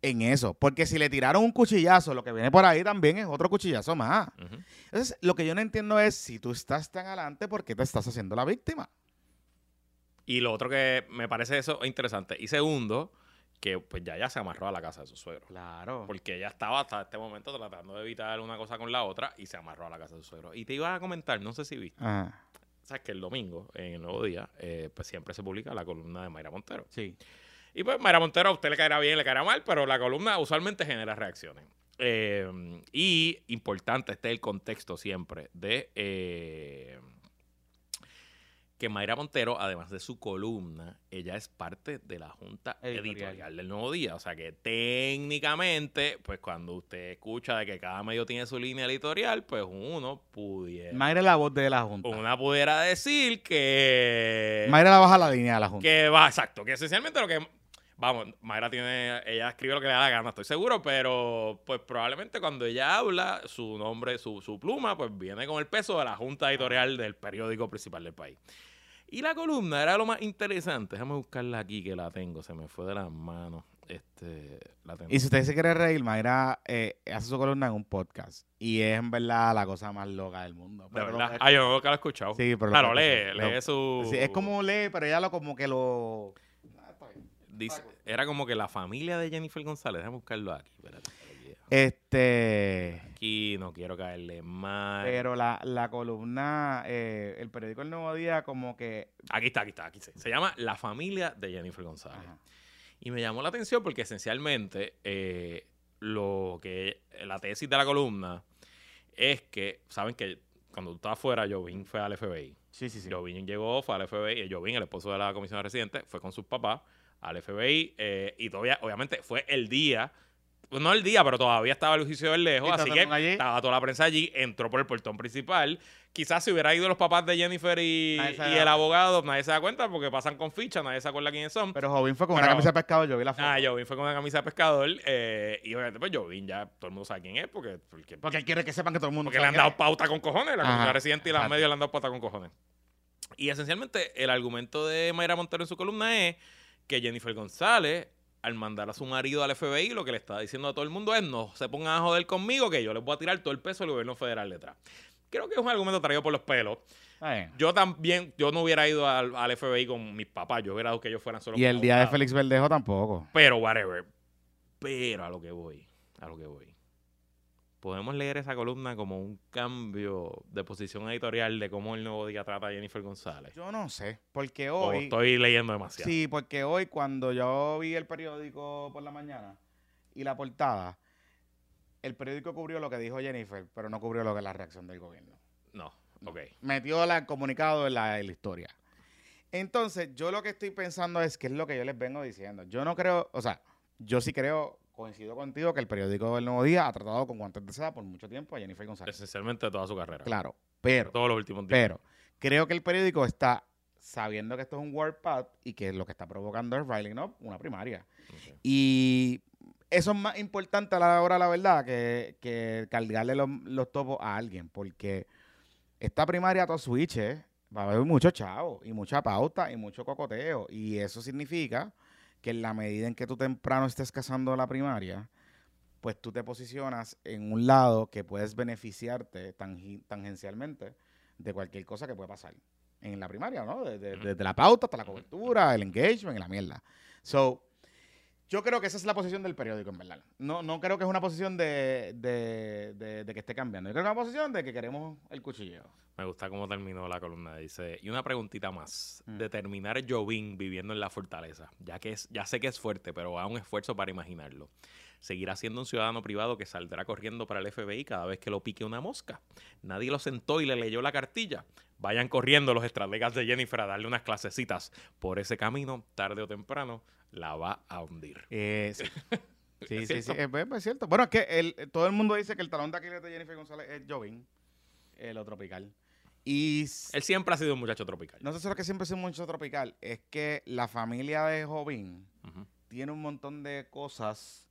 en eso. Porque si le tiraron un cuchillazo, lo que viene por ahí también es otro cuchillazo más. Entonces, lo que yo no entiendo es si tú estás tan adelante, ¿por qué te estás haciendo la víctima? Y lo otro que me parece eso interesante. Y segundo, que pues ya ya se amarró a la casa de su suegro. Claro. Porque ella estaba hasta este momento tratando de evitar una cosa con la otra y se amarró a la casa de su suegro. Y te iba a comentar, no sé si viste, Ajá. sabes que el domingo, en el nuevo día, eh, pues siempre se publica la columna de Mayra Montero. Sí. Y pues Mayra Montero a usted le caerá bien, le caerá mal, pero la columna usualmente genera reacciones. Eh, y importante, este es el contexto siempre de eh, que Mayra Montero, además de su columna, ella es parte de la junta Editorial. editorial, del Nuevo Día. O sea que técnicamente, pues cuando usted escucha de que cada medio tiene su línea editorial, pues uno pudiera, Mayra es la voz de la Junta. una pudiera decir que Mayra la baja la línea de la Junta. que va, exacto, que esencialmente lo que. Vamos, Mayra tiene. Ella escribe lo que le da la gana, estoy seguro, pero pues probablemente cuando ella habla, su nombre, su, su pluma, pues viene con el peso de la junta editorial del periódico principal del país. Y la columna era lo más interesante. Déjame buscarla aquí que la tengo, se me fue de las manos. Este, la tengo. Y si usted se quiere reír, Mayra eh, hace su columna en un podcast. Y es en verdad la cosa más loca del mundo. de Pero verdad. lo- Ah, yo nunca lo he escuchado. Sí, pero Claro, lee, lee Lo- su. Sí, es como lee, pero ella lo como que lo... Dice, era como que la familia de Jennifer González. Déjame buscarlo aquí. Espérate. Este... Aquí no quiero caerle mal. Pero la, la columna, eh, el periódico El Nuevo Día como que... Aquí está, aquí está, aquí se, se llama La familia de Jennifer González. Ajá. Y me llamó la atención porque esencialmente eh, lo que la tesis de la columna es que, saben que cuando tú estabas fuera, Jovín fue al FBI. Sí, sí, sí. Jovín llegó, fue al FBI, y Jovín, el esposo de la comisión residente, fue con sus papás al FBI eh, y todavía, obviamente, fue el día, pues no el día, pero todavía estaba el juicio del lejos, así que allí. estaba toda la prensa allí, entró por el portón principal. Quizás si hubiera ido los papás de Jennifer y, el abogado, nadie se da cuenta porque pasan con ficha, nadie se acuerda quiénes son. Pero Jovín fue con una camisa de pescado, yo vi la foto. Ah, Jovin fue con una camisa de pescador eh, y obviamente pues Jovin ya todo el mundo sabe quién es porque, porque, Porque él quiere que sepan que todo el mundo porque le han dado pauta con cojones, la comunidad residente y las medios le han dado pauta con cojones. Y esencialmente el argumento de Mayra Montero en su columna es que Jennifer González, al mandar a su marido al FBI, lo que le está diciendo a todo el mundo es no se pongan a joder conmigo que yo les voy a tirar todo el peso del gobierno federal detrás. Creo que es un argumento traído por los pelos. Yo también, yo no hubiera ido al, al FBI con mis papás, yo hubiera dado que ellos fueran solo Y el día de. Félix Verdejo tampoco. Pero, whatever. Pero a lo que voy, a lo que voy. Podemos leer esa columna como un cambio de posición editorial de cómo el nuevo día trata a Jennifer González. Yo no sé, porque O hoy... estoy leyendo demasiado. Sí, porque hoy cuando yo vi el periódico por la mañana y la portada, el periódico cubrió lo que dijo Jennifer, pero no cubrió lo que es la reacción del gobierno. No, ok. Metió la- el comunicado en la, en la historia. Entonces, yo lo que estoy pensando es que es lo que yo les vengo diciendo. Yo no creo, o sea, yo sí creo, coincido contigo, que el periódico El Nuevo Día ha tratado con guantes de seda por mucho tiempo a Jennifer González. Esencialmente toda su carrera. Claro, pero, Todos los últimos días. pero, creo que el periódico está sabiendo que esto es un WordPad y que lo que está provocando es riling up una primaria. Y eso es más importante a la hora, la verdad, que, que cargarle los, los topos a alguien, porque esta primaria a todo switch eh, va a haber mucho chavo y mucha pauta y mucho cocoteo. Y eso significa que en la medida en que tú temprano estés cazando la primaria, pues tú te posicionas en un lado que puedes beneficiarte tangi- tangencialmente de cualquier cosa que pueda pasar en la primaria, ¿no? Desde, desde la pauta hasta la cobertura, el engagement y la mierda. So, yo creo que esa es la posición del periódico, en verdad. No, no creo que es una posición de, de, de- de que esté cambiando. Yo creo que es una posición de que queremos el cuchilleo. Me gusta cómo terminó la columna. Dice, y una preguntita más. Mm. Determinar Jovín viviendo en la fortaleza. Ya que es, ya sé que es fuerte, pero haga un esfuerzo para imaginarlo. Seguirá siendo un ciudadano privado que saldrá corriendo para el FBI cada vez que lo pique una mosca. Nadie lo sentó y le leyó la cartilla. Vayan corriendo los estrategas de Jennifer a darle unas clasecitas. Por ese camino, tarde o temprano, la va a hundir. Eh, sí. Sí, *laughs* ¿Es sí, sí, es, cierto. Bueno, es que el- todo el mundo dice que el talón de Aquiles de Jennifer González es Jovin, eh, lo tropical. Y Él siempre ha sido un muchacho tropical. no sé si lo que siempre es un mucho tropical, es que la familia de Jovin Ujú. tiene un montón de cosas,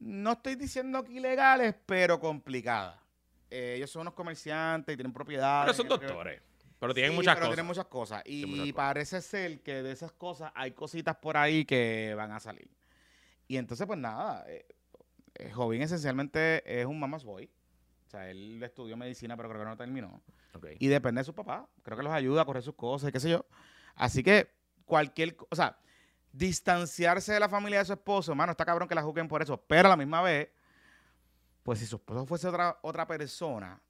no estoy diciendo que ilegales, pero complicadas. Eh, ellos son unos comerciantes y tienen propiedades. Pero son doctores. Pero tienen Sí, muchas pero cosas. tienen muchas cosas. Y Tienen muchas cosas. parece ser que de esas cosas hay cositas por ahí que van a salir. Y entonces, pues nada, eh, eh, Jovín esencialmente es un mama's boy. O sea, él estudió medicina, pero creo que no terminó. Y depende de sus papás. Creo que los ayuda a correr sus cosas y qué sé yo. Así que cualquier... O sea, distanciarse de la familia de su esposo, mano, está cabrón que la juzguen por eso. Pero a la misma vez, pues si su esposo fuese otra, otra persona,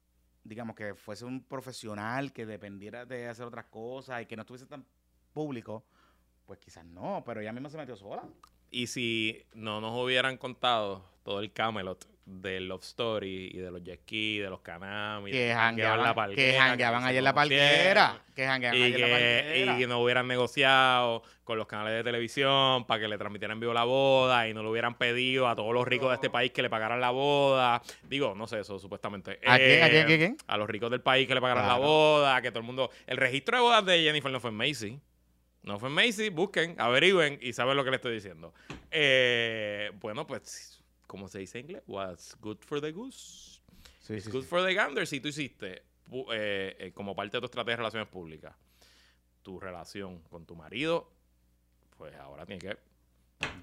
digamos que fuese un profesional que dependiera de hacer otras cosas y que no estuviese tan público, pues quizás no, pero ella misma se metió sola. Y si no nos hubieran contado todo el Camelot del Love Story y de los jet ski, de los Kanami, Que jangueaban jangueaban, que jangueaban en la palguera. Que jangueaban en la que, palguera. y no hubieran negociado con los canales de televisión para que le transmitieran vivo la boda y no le hubieran pedido a todos los ricos de este país que le pagaran la boda. Digo, no sé, eso supuestamente. ¿A quién, a quién, a quién, a quién? a los ricos del país que le pagaran la boda, que todo el mundo... El registro de bodas de Jennifer no fue en Macy. No fue en Macy, busquen, averigüen y saben lo que le estoy diciendo. Eh, bueno, pues, como se dice en inglés, what's good for the goose. Sí, It's sí, good sí. for the gander si tú hiciste, eh, eh, como parte de tu estrategia de relaciones públicas, tu relación con tu marido, pues ahora tienes que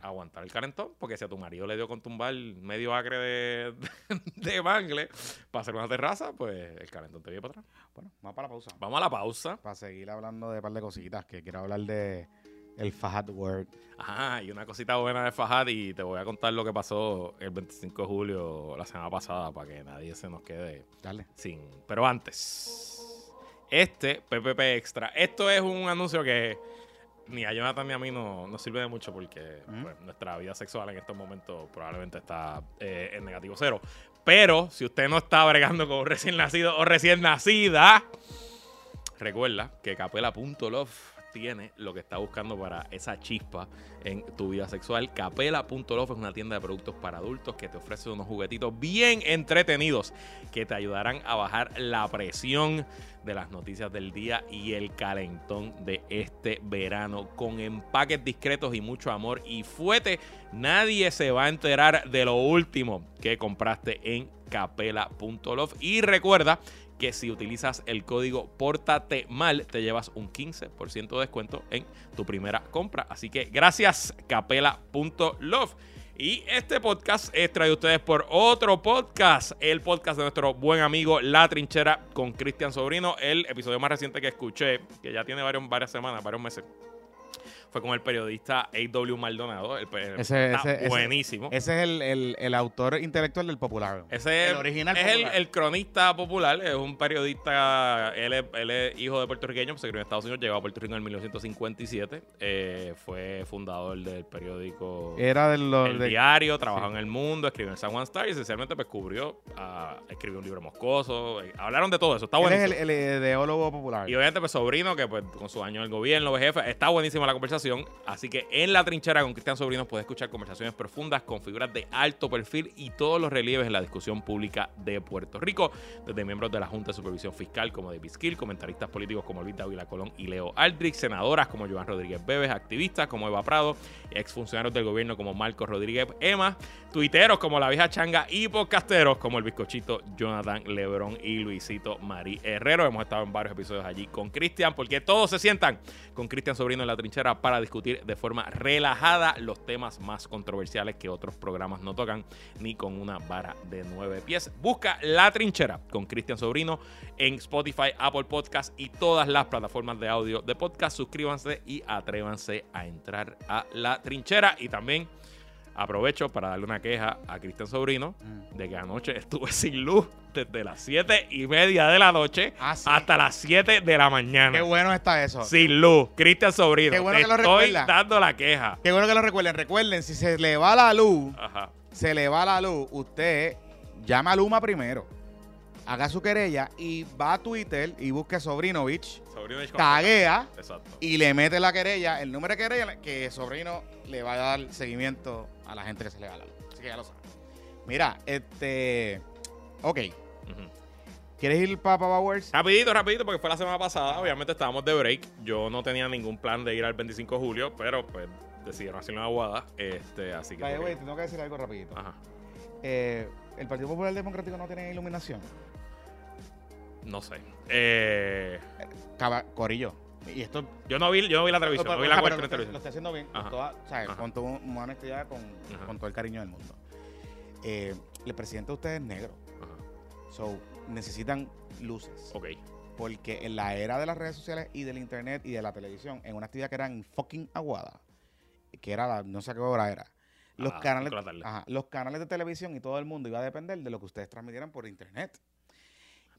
aguantar el calentón, porque si a tu marido le dio con tumbar medio acre de, *laughs* de mangle para hacer una terraza, pues el calentón te viene para atrás. Bueno, vamos para la pausa. Vamos a la pausa. Para seguir hablando de un par de cositas, que quiero hablar de el Fahad Word. Ajá, y una cosita buena de Fajad y te voy a contar lo que pasó el 25 de julio la semana pasada para que nadie se nos quede Dale. sin. Pero antes, este PPP Extra, esto es un anuncio que ni a Jonathan ni a mí no, no sirve de mucho porque pues, nuestra vida sexual en estos momentos probablemente está eh, en negativo cero. Pero si usted no está bregando con un recién nacido o recién nacida, recuerda que capela.love tiene lo que está buscando para esa chispa en tu vida sexual. Capela.love es una tienda de productos para adultos que te ofrece unos juguetitos bien entretenidos que te ayudarán a bajar la presión de las noticias del día y el calentón de este verano con empaques discretos y mucho amor y fuete. Nadie se va a enterar de lo último que compraste en capela.love y recuerda que si utilizas el código Pórtate Mal, te llevas un 15% de descuento en tu primera compra. Así que gracias, capela.love. Y este podcast es traído a ustedes por otro podcast, el podcast de nuestro buen amigo La Trinchera con Cristian Sobrino. El episodio más reciente que escuché, que ya tiene varios, varias semanas, varios meses, fue con el periodista A.W. Maldonado. El, el- Ese- está ese- ese- buenísimo. Ese es el, el- el autor intelectual del popular. Ese el original es el, popular. el cronista popular, es un periodista, él es, él es hijo de puertorriqueño, se crió en Estados Unidos, llegó a Puerto Rico en 1957, eh, fue fundador del periódico Era de los. El de- Diario, trabajó en El Mundo, escribió en San Juan Star y esencialmente pues cubrió, ah, escribió un libro moscoso, eh, hablaron de todo eso, está él bueno. es el, el ideólogo popular. Y obviamente, pues Sobrino, que pues con su año en el gobierno, jefe, está buenísima la conversación. Así que en la trinchera con Cristian Sobrino puedes escuchar conversaciones profundas con figuras de alto perfil y todos los relieves en la discusión pública de Puerto Rico, desde miembros de la Junta de Supervisión Fiscal como David Skill, comentaristas políticos como Luis Dávila Colón y Leo Aldrich, senadoras como Joan Rodríguez Bebes, activistas como Eva Prado, exfuncionarios del gobierno como Marcos Rodríguez Emma, tuiteros como la vieja changa y podcasteros como el bizcochito Jonathan Lebrón y Luisito Marí Herrero. Hemos estado en varios episodios allí con Cristian, porque todos se sientan con Cristian Sobrino en la trinchera para discutir de forma relajada los temas más controversiales que otros programas no tocan, ni con una vara de nueve pies. Busca la trinchera con Cristian Sobrino en Spotify, Apple Podcast y todas las plataformas de audio de podcast. Suscríbanse y atrévanse a entrar a la trinchera. Y también aprovecho para darle una queja a Cristian Sobrino Mm. de que anoche estuve sin luz desde las 7 y media de la noche Ah, sí. hasta las 7 de la mañana. Qué bueno está eso. Sin luz. Cristian Sobrino. Qué bueno te que lo estoy recuerda. dando la queja. Qué bueno que lo recuerden. Recuerden, si se le va la luz, Ajá. se le va la luz, usted llama a Luma primero. Haga su querella y va a Twitter y busque Sobrinovich, Sobrino de taguea Exacto. y le mete la querella, el número de querella, que Sobrino le va a dar seguimiento a la gente que se le va la luz. Así que ya lo sabe. Mira, este. Ok. ¿Quieres ir para Papa Wars? Rapidito, rapidito, porque fue la semana pasada. Obviamente estábamos de break. Yo no tenía ningún plan de ir al 25 de julio, pero pues decidieron hacerlo en Aguada. Este, así que. Way, que- te tengo que decir algo rapidito. Ajá. Eh, el Partido Popular Democrático no tiene iluminación. No sé. Eh, Caba- Corillo. Y esto yo no vi, yo no vi la televisión, no vi la Ajá, pero cuarta lo, televisión. estoy haciendo bien, con, toda- ¿sabes? Con toda una honestidad, con, todo el cariño del mundo. Eh, el presidente de ustedes es negro. Ajá. So, necesitan luces. Ok. Porque en la era de las redes sociales y del internet y de la televisión, en una actividad que era en fucking Aguada, que era la, no sé qué hora era, los, Ah, canales, ajá, los canales de televisión y todo el mundo iba a depender de lo que ustedes transmitieran por internet.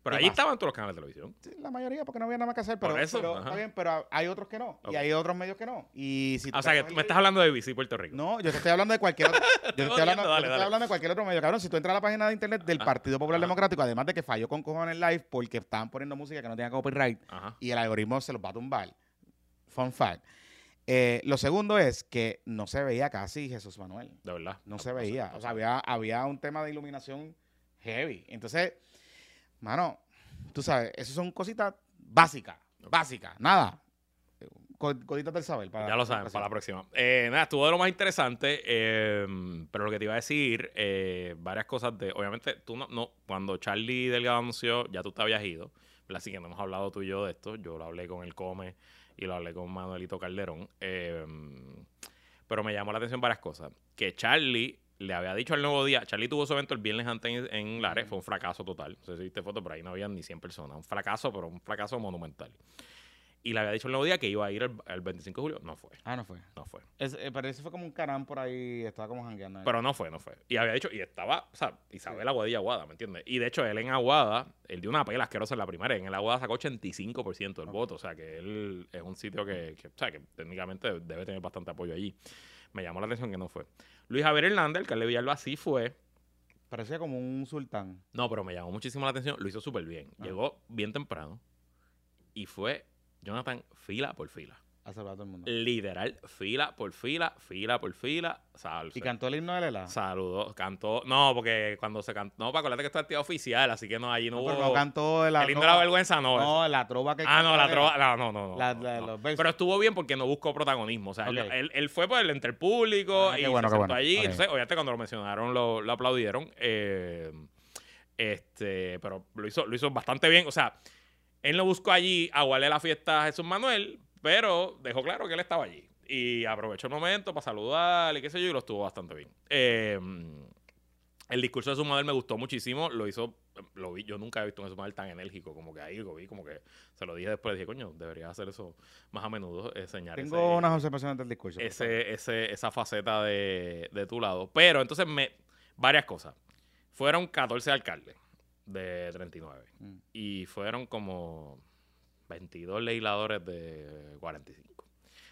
Pero ¿Qué allí pasa? estaban todos los canales de televisión. Sí, La mayoría, porque no había nada más que hacer, pero, Por eso, pero está bien, pero hay otros que no. Y hay otros medios que no. Y si o sea, que tú me estás hablando de BC Puerto Rico. No, yo te estoy hablando de cualquier otro. *laughs* Yo te estoy, hablando, yo te dale, estoy dale. hablando de cualquier otro medio. Cabrón, si tú entras a la página de internet del Ajá, Partido Popular ajá. Democrático, además de que falló con cojones live porque estaban poniendo música que no tenía copyright Ajá. y el algoritmo se los va a tumbar. Fun fact. Eh, lo segundo es que no se veía casi Jesús Manuel. De verdad. No se veía. O sea, había, había un tema de iluminación heavy. Entonces, mano, tú sabes, eso son cositas básicas. Básicas. Nada. Co- Coditas del saber. Para, ya lo saben, para la próxima. Eh, nada, estuvo de lo más interesante, eh, pero lo que te iba a decir, eh, varias cosas de, obviamente, tú no, no, cuando Charlie Delgado anunció, ya tú te habías ido, así que no hemos hablado tú y yo de esto, yo lo hablé con el Come y lo hablé con Manuelito Calderón, eh, pero me llamó la atención varias cosas, que Charlie le había dicho al nuevo día, Charlie tuvo su evento el viernes antes en, en Lares, fue un fracaso total, no sé si viste foto, por ahí no había ni 100 personas, un fracaso, pero un fracaso monumental. Y le había dicho el nuevo día que iba a ir el, el 25 de julio, no fue. Ah, no fue. No fue. Es, eh, pero ese fue como un canán por ahí, estaba como jangueando. ahí. Pero no fue, no fue. Y había dicho, y estaba, o sea, Isabel Aguadilla Aguada, ¿me entiendes? Y de hecho, él en Aguada, él dio una pela asquerosa en la primera. En el Aguada sacó 85% del Ok. voto. O sea, que él es un sitio que, que, o sea, que técnicamente debe tener bastante apoyo allí. Me llamó la atención que no fue. Luis Javier Hernández, el de Villalba, sí fue. Parecía como un sultán. No, pero me llamó muchísimo la atención. Lo hizo súper bien. Ah. Llegó bien temprano. Y fue Jonathan fila por fila. A saludar a todo el mundo. Literal, fila por fila, fila por fila. Sal, ¿Y cantó el himno de Lela? Saludó, cantó. No, porque cuando se cantó. No, para acordarte que esto es actividad oficial, así que no, allí no, No, hubo. pero no cantó la el himno de la vergüenza, no. No, la trova que ah, no, la trova. No, no, no. no, La- la-. Pero estuvo bien porque no buscó protagonismo. O sea, él- él, él fue por el, entre el público Ah, y qué bueno, se sentó bueno. allí. Ok. Entonces, obviamente, cuando lo mencionaron, lo, lo aplaudieron. Eh, este, pero lo hizo, lo hizo bastante bien. O sea, él no buscó allí aguarle la fiesta a Jesús Manuel, pero dejó claro que él estaba allí. Y aprovechó el momento para saludar y qué sé yo, y lo estuvo bastante bien. Eh, El discurso de su madre me gustó muchísimo. Lo hizo, lo vi, yo nunca he visto a su madre tan enérgico como que ahí lo vi, como que se lo dije después. Dije, coño, debería hacer eso más a menudo, enseñar Tengo ese, unas observaciones del discurso. ese, ese- esa faceta de, de tu lado. Pero entonces, me, varias cosas. Fueron 14 alcaldes de 39 Mm. y fueron como 22 legisladores de 45.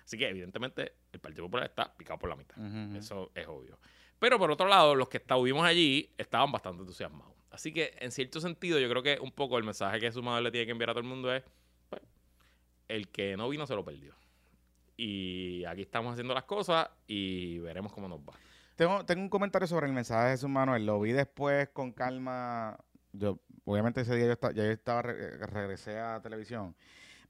Así que, evidentemente, el Partido Popular está picado por la mitad. Eso es obvio. Pero por otro lado, los que estuvimos allí estaban bastante entusiasmados. Así que, en cierto sentido, yo creo que un poco el mensaje que su madre le tiene que enviar a todo el mundo es: pues, el que no vino se lo perdió. Y aquí estamos haciendo las cosas y veremos cómo nos va. Tengo, tengo un comentario sobre el mensaje de Jesús Manuel. Lo vi después con calma. Yo, obviamente ese día yo estaba, ya yo estaba re- regresé a televisión.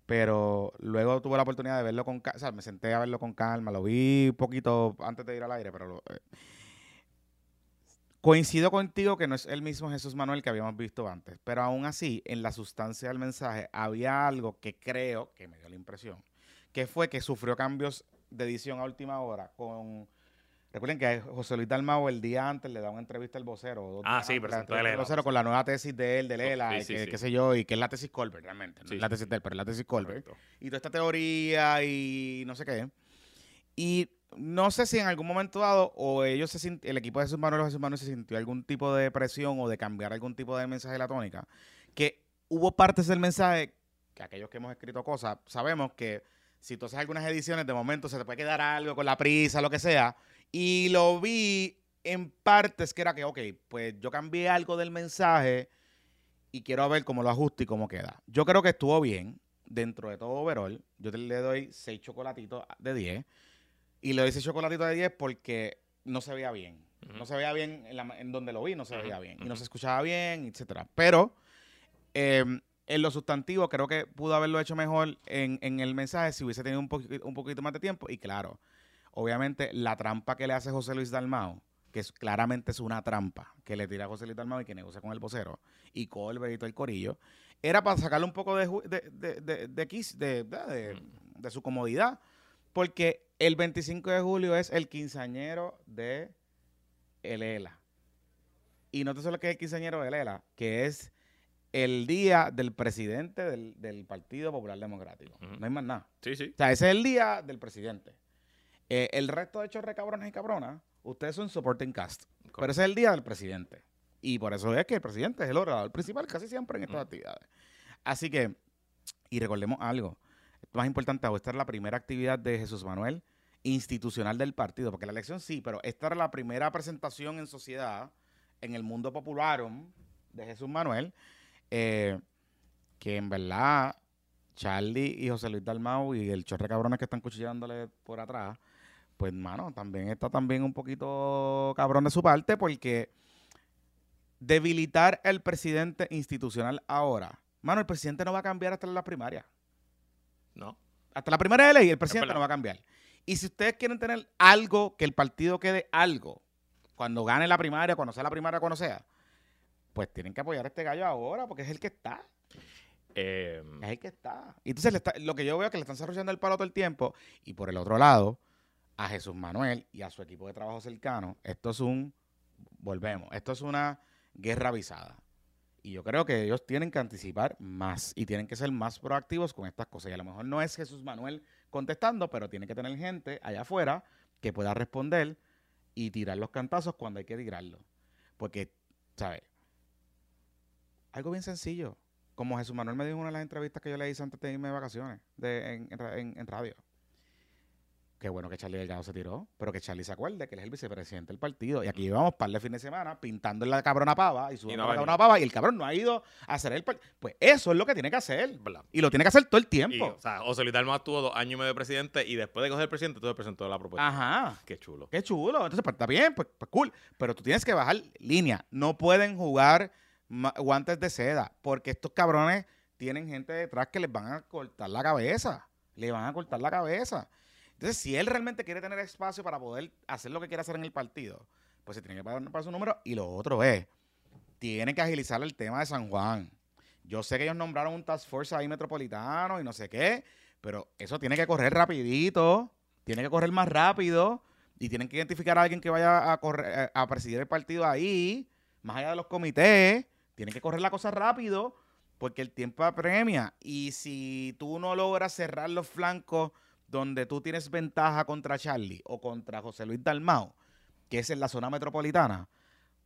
Pero luego tuve la oportunidad de verlo con calma. O sea, me senté a verlo con calma. Lo vi un poquito antes de ir al aire, pero lo- eh, coincido contigo que no es el mismo Jesús Manuel que habíamos visto antes. Pero aún así, en la sustancia del mensaje había algo que creo que me dio la impresión. Que fue que sufrió cambios de edición a última hora con Recuerden que José Luis Dalmau el día antes le da una entrevista al vocero. Ah, sí, presentó el vocero con la nueva tesis de él, de Lela, Sí, que, sí. qué sé yo, y que es la tesis Colbert, realmente. No es la tesis de él, pero es la tesis Colbert. Correcto. Y toda esta teoría y no sé qué. Y no sé si en algún momento dado, o ellos se el equipo de Jesús Manuel o Jesús Manuel se sintió algún tipo de presión o de cambiar algún tipo de mensaje de la tónica, que hubo partes del mensaje que aquellos que hemos escrito cosas, sabemos que si tú haces algunas ediciones, de momento se te puede quedar algo con la prisa, lo que sea. Y lo vi en partes que era que, ok, pues yo cambié algo del mensaje y quiero ver cómo lo ajusto y cómo queda. Yo creo que estuvo bien dentro de todo overall. Yo le doy 6 chocolatitos de 10. Y le doy 6 chocolatitos de 10 porque no se veía bien. No se veía bien en, la- en donde lo vi, no se veía bien. Y no se escuchaba bien, etcétera. Pero eh, en los sustantivos creo que pudo haberlo hecho mejor en, en el mensaje si hubiese tenido un, poqui- un poquito más de tiempo. Y claro, obviamente la trampa que le hace José Luis Dalmao, que es, claramente es una trampa que le tira a José Luis Dalmao y que negocia con el vocero, y Colbert y todo el corillo, era para sacarle un poco de, de, de, de, de quis- de- su comodidad. Porque el 25 de julio es el quinceañero de el ELA. Y no te solo que es el quinceañero de ELA, que es el día del presidente del, del Partido Popular Democrático. No hay más nada. Sí, sí. O sea, ese es el día del presidente. Eh, el resto de chorre cabrones y cabronas, ustedes son supporting cast. Pero ese es el día del presidente. Y por eso es que el presidente es el orador principal casi siempre en estas Ujú. actividades. Así que, y recordemos algo, más importante, esta era la primera actividad de Jesús Manuel institucional del partido, porque la elección sí, pero esta era la primera presentación en sociedad, en el mundo popularum de Jesús Manuel, eh, que en verdad Charlie y José Luis Dalmau y el chorre cabrones que están cuchillándole por atrás, pues mano, también está también un poquito cabrón de su parte porque debilitar el presidente institucional ahora, mano, el presidente no va a cambiar hasta la primaria. No. Hasta la primera de ley el presidente no va a cambiar. Y si ustedes quieren tener algo, que el partido quede algo, cuando gane la primaria, cuando sea la primaria, cuando sea, pues tienen que apoyar a este gallo ahora porque es el que está. Eh, Es el que está. Y entonces le está- lo que yo veo es que le están desarrollando el palo todo el tiempo. Y por el otro lado, a Jesús Manuel y a su equipo de trabajo cercano, esto es un, volvemos, esto es una guerra avisada. Y yo creo que ellos tienen que anticipar más y tienen que ser más proactivos con estas cosas. Y a lo mejor no es Jesús Manuel contestando, pero tiene que tener gente allá afuera que pueda responder y tirar los cantazos cuando hay que tirarlos. Porque, ¿sabes? Algo bien sencillo. Como Jesús Manuel me dijo en una de las entrevistas que yo le hice antes de irme de vacaciones de, en, en ra- en- en radio. Qué bueno que Charlie Delgado se tiró, pero que Charlie se acuerde que él es el vicepresidente del partido. Y aquí llevamos par de fines de semana pintando la cabrona pava y subiendo no cabrona pava y el cabrón no ha ido a hacer el partido. Pues eso es lo que tiene que hacer. Y lo tiene que hacer todo el Y, tiempo. o sea, José Luis Dalmau estuvo dos años y medio de presidente y después de coger el presidente, entonces presentó la propuesta. Ajá. Qué chulo. Qué chulo. Entonces, pues está bien, pues, pues cool. Pero tú tienes que bajar línea. No pueden jugar guantes de seda. Porque estos cabrones tienen gente detrás que les van a cortar la cabeza. Le van a cortar la cabeza. Entonces, si él realmente quiere tener espacio para poder hacer lo que quiere hacer en el partido, pues se tiene que pagar para su número. Y lo otro es, tiene que agilizar el tema de San Juan. Yo sé que ellos nombraron un task force ahí metropolitano y no sé qué, pero eso tiene que correr rapidito, tiene que correr más rápido y tienen que identificar a alguien que vaya a correr, a presidir el partido ahí más allá de los comités, tienen que correr la cosa rápido porque el tiempo apremia. Y si tú no logras cerrar los flancos donde tú tienes ventaja contra Charlie o contra José Luis Dalmao, que es en la zona metropolitana,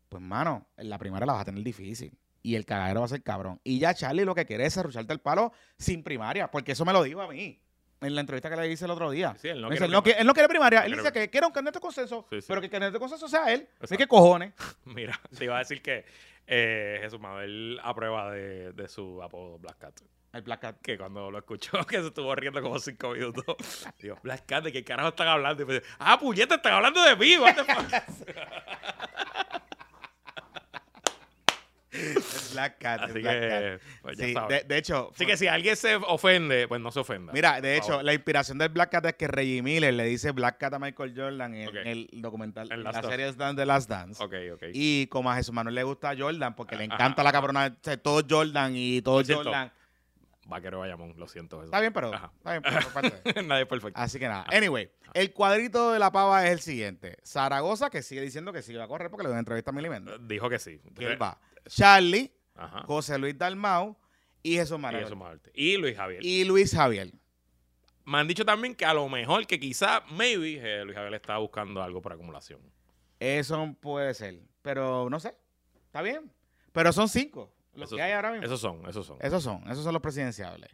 pues mano, en la primera la vas a tener difícil. Y el cagadero va a ser cabrón. Y ya Charlie lo que quiere es arrucharte el palo sin primaria, porque eso me lo dijo a mí en la entrevista que le hice el otro día. Sí, él no dice, él, no, quiere- él no quiere primaria. Él dice que quiere un candidato de consenso, Sí, sí. pero que el candidato de consenso sea él. Así que cojones. *laughs* Mira, te iba a decir que eh, Jesús Mabel aprueba de, de su apodo Black Cat. El Black Cat. Que cuando lo escuchó, *laughs* que se estuvo riendo como cinco minutos. Digo, Black Cat, ¿de qué carajo están hablando? Y me dice, ah, puñeta, están hablando de mí. what the fuck?" *laughs* El Black Cat. el Así Black Cat. que, pues Sí, de, de hecho, Así que si alguien se ofende, pues no se ofenda. mira, de hecho, la inspiración del Black Cat es que Reggie Miller le dice Black Cat a Michael Jordan en, el documental, En en la serie de Last Dance. Y como a Jesús Manuel le gusta Jordan, porque le Ajá, encanta la cabrona, todo Jordan y todo. Jordan. Vaquero Bayamón, lo siento. Eso. Está bien, pero. Ajá. Está bien, pero parte. *laughs* Nadie es perfecto. Así que nada. Anyway, el cuadrito de la pava es el siguiente. Zaragoza, que sigue diciendo que sí va a correr porque le dio una entrevista a Milly Méndez. Dijo que sí. Que él va. Charlie, Ajá. José Luis Dalmau y Jesús Y, Manuel. eso más alto. y Luis Javier. Y Luis Javier. Me han dicho también que a lo mejor, que quizá, maybe, eh, Luis Javier estaba buscando algo por acumulación. Eso puede ser. Pero no sé. Está bien. Pero son cinco. Los Esos que hay son, ahora mismo. Esos son, esos son. Esos son. Esos son los presidenciables.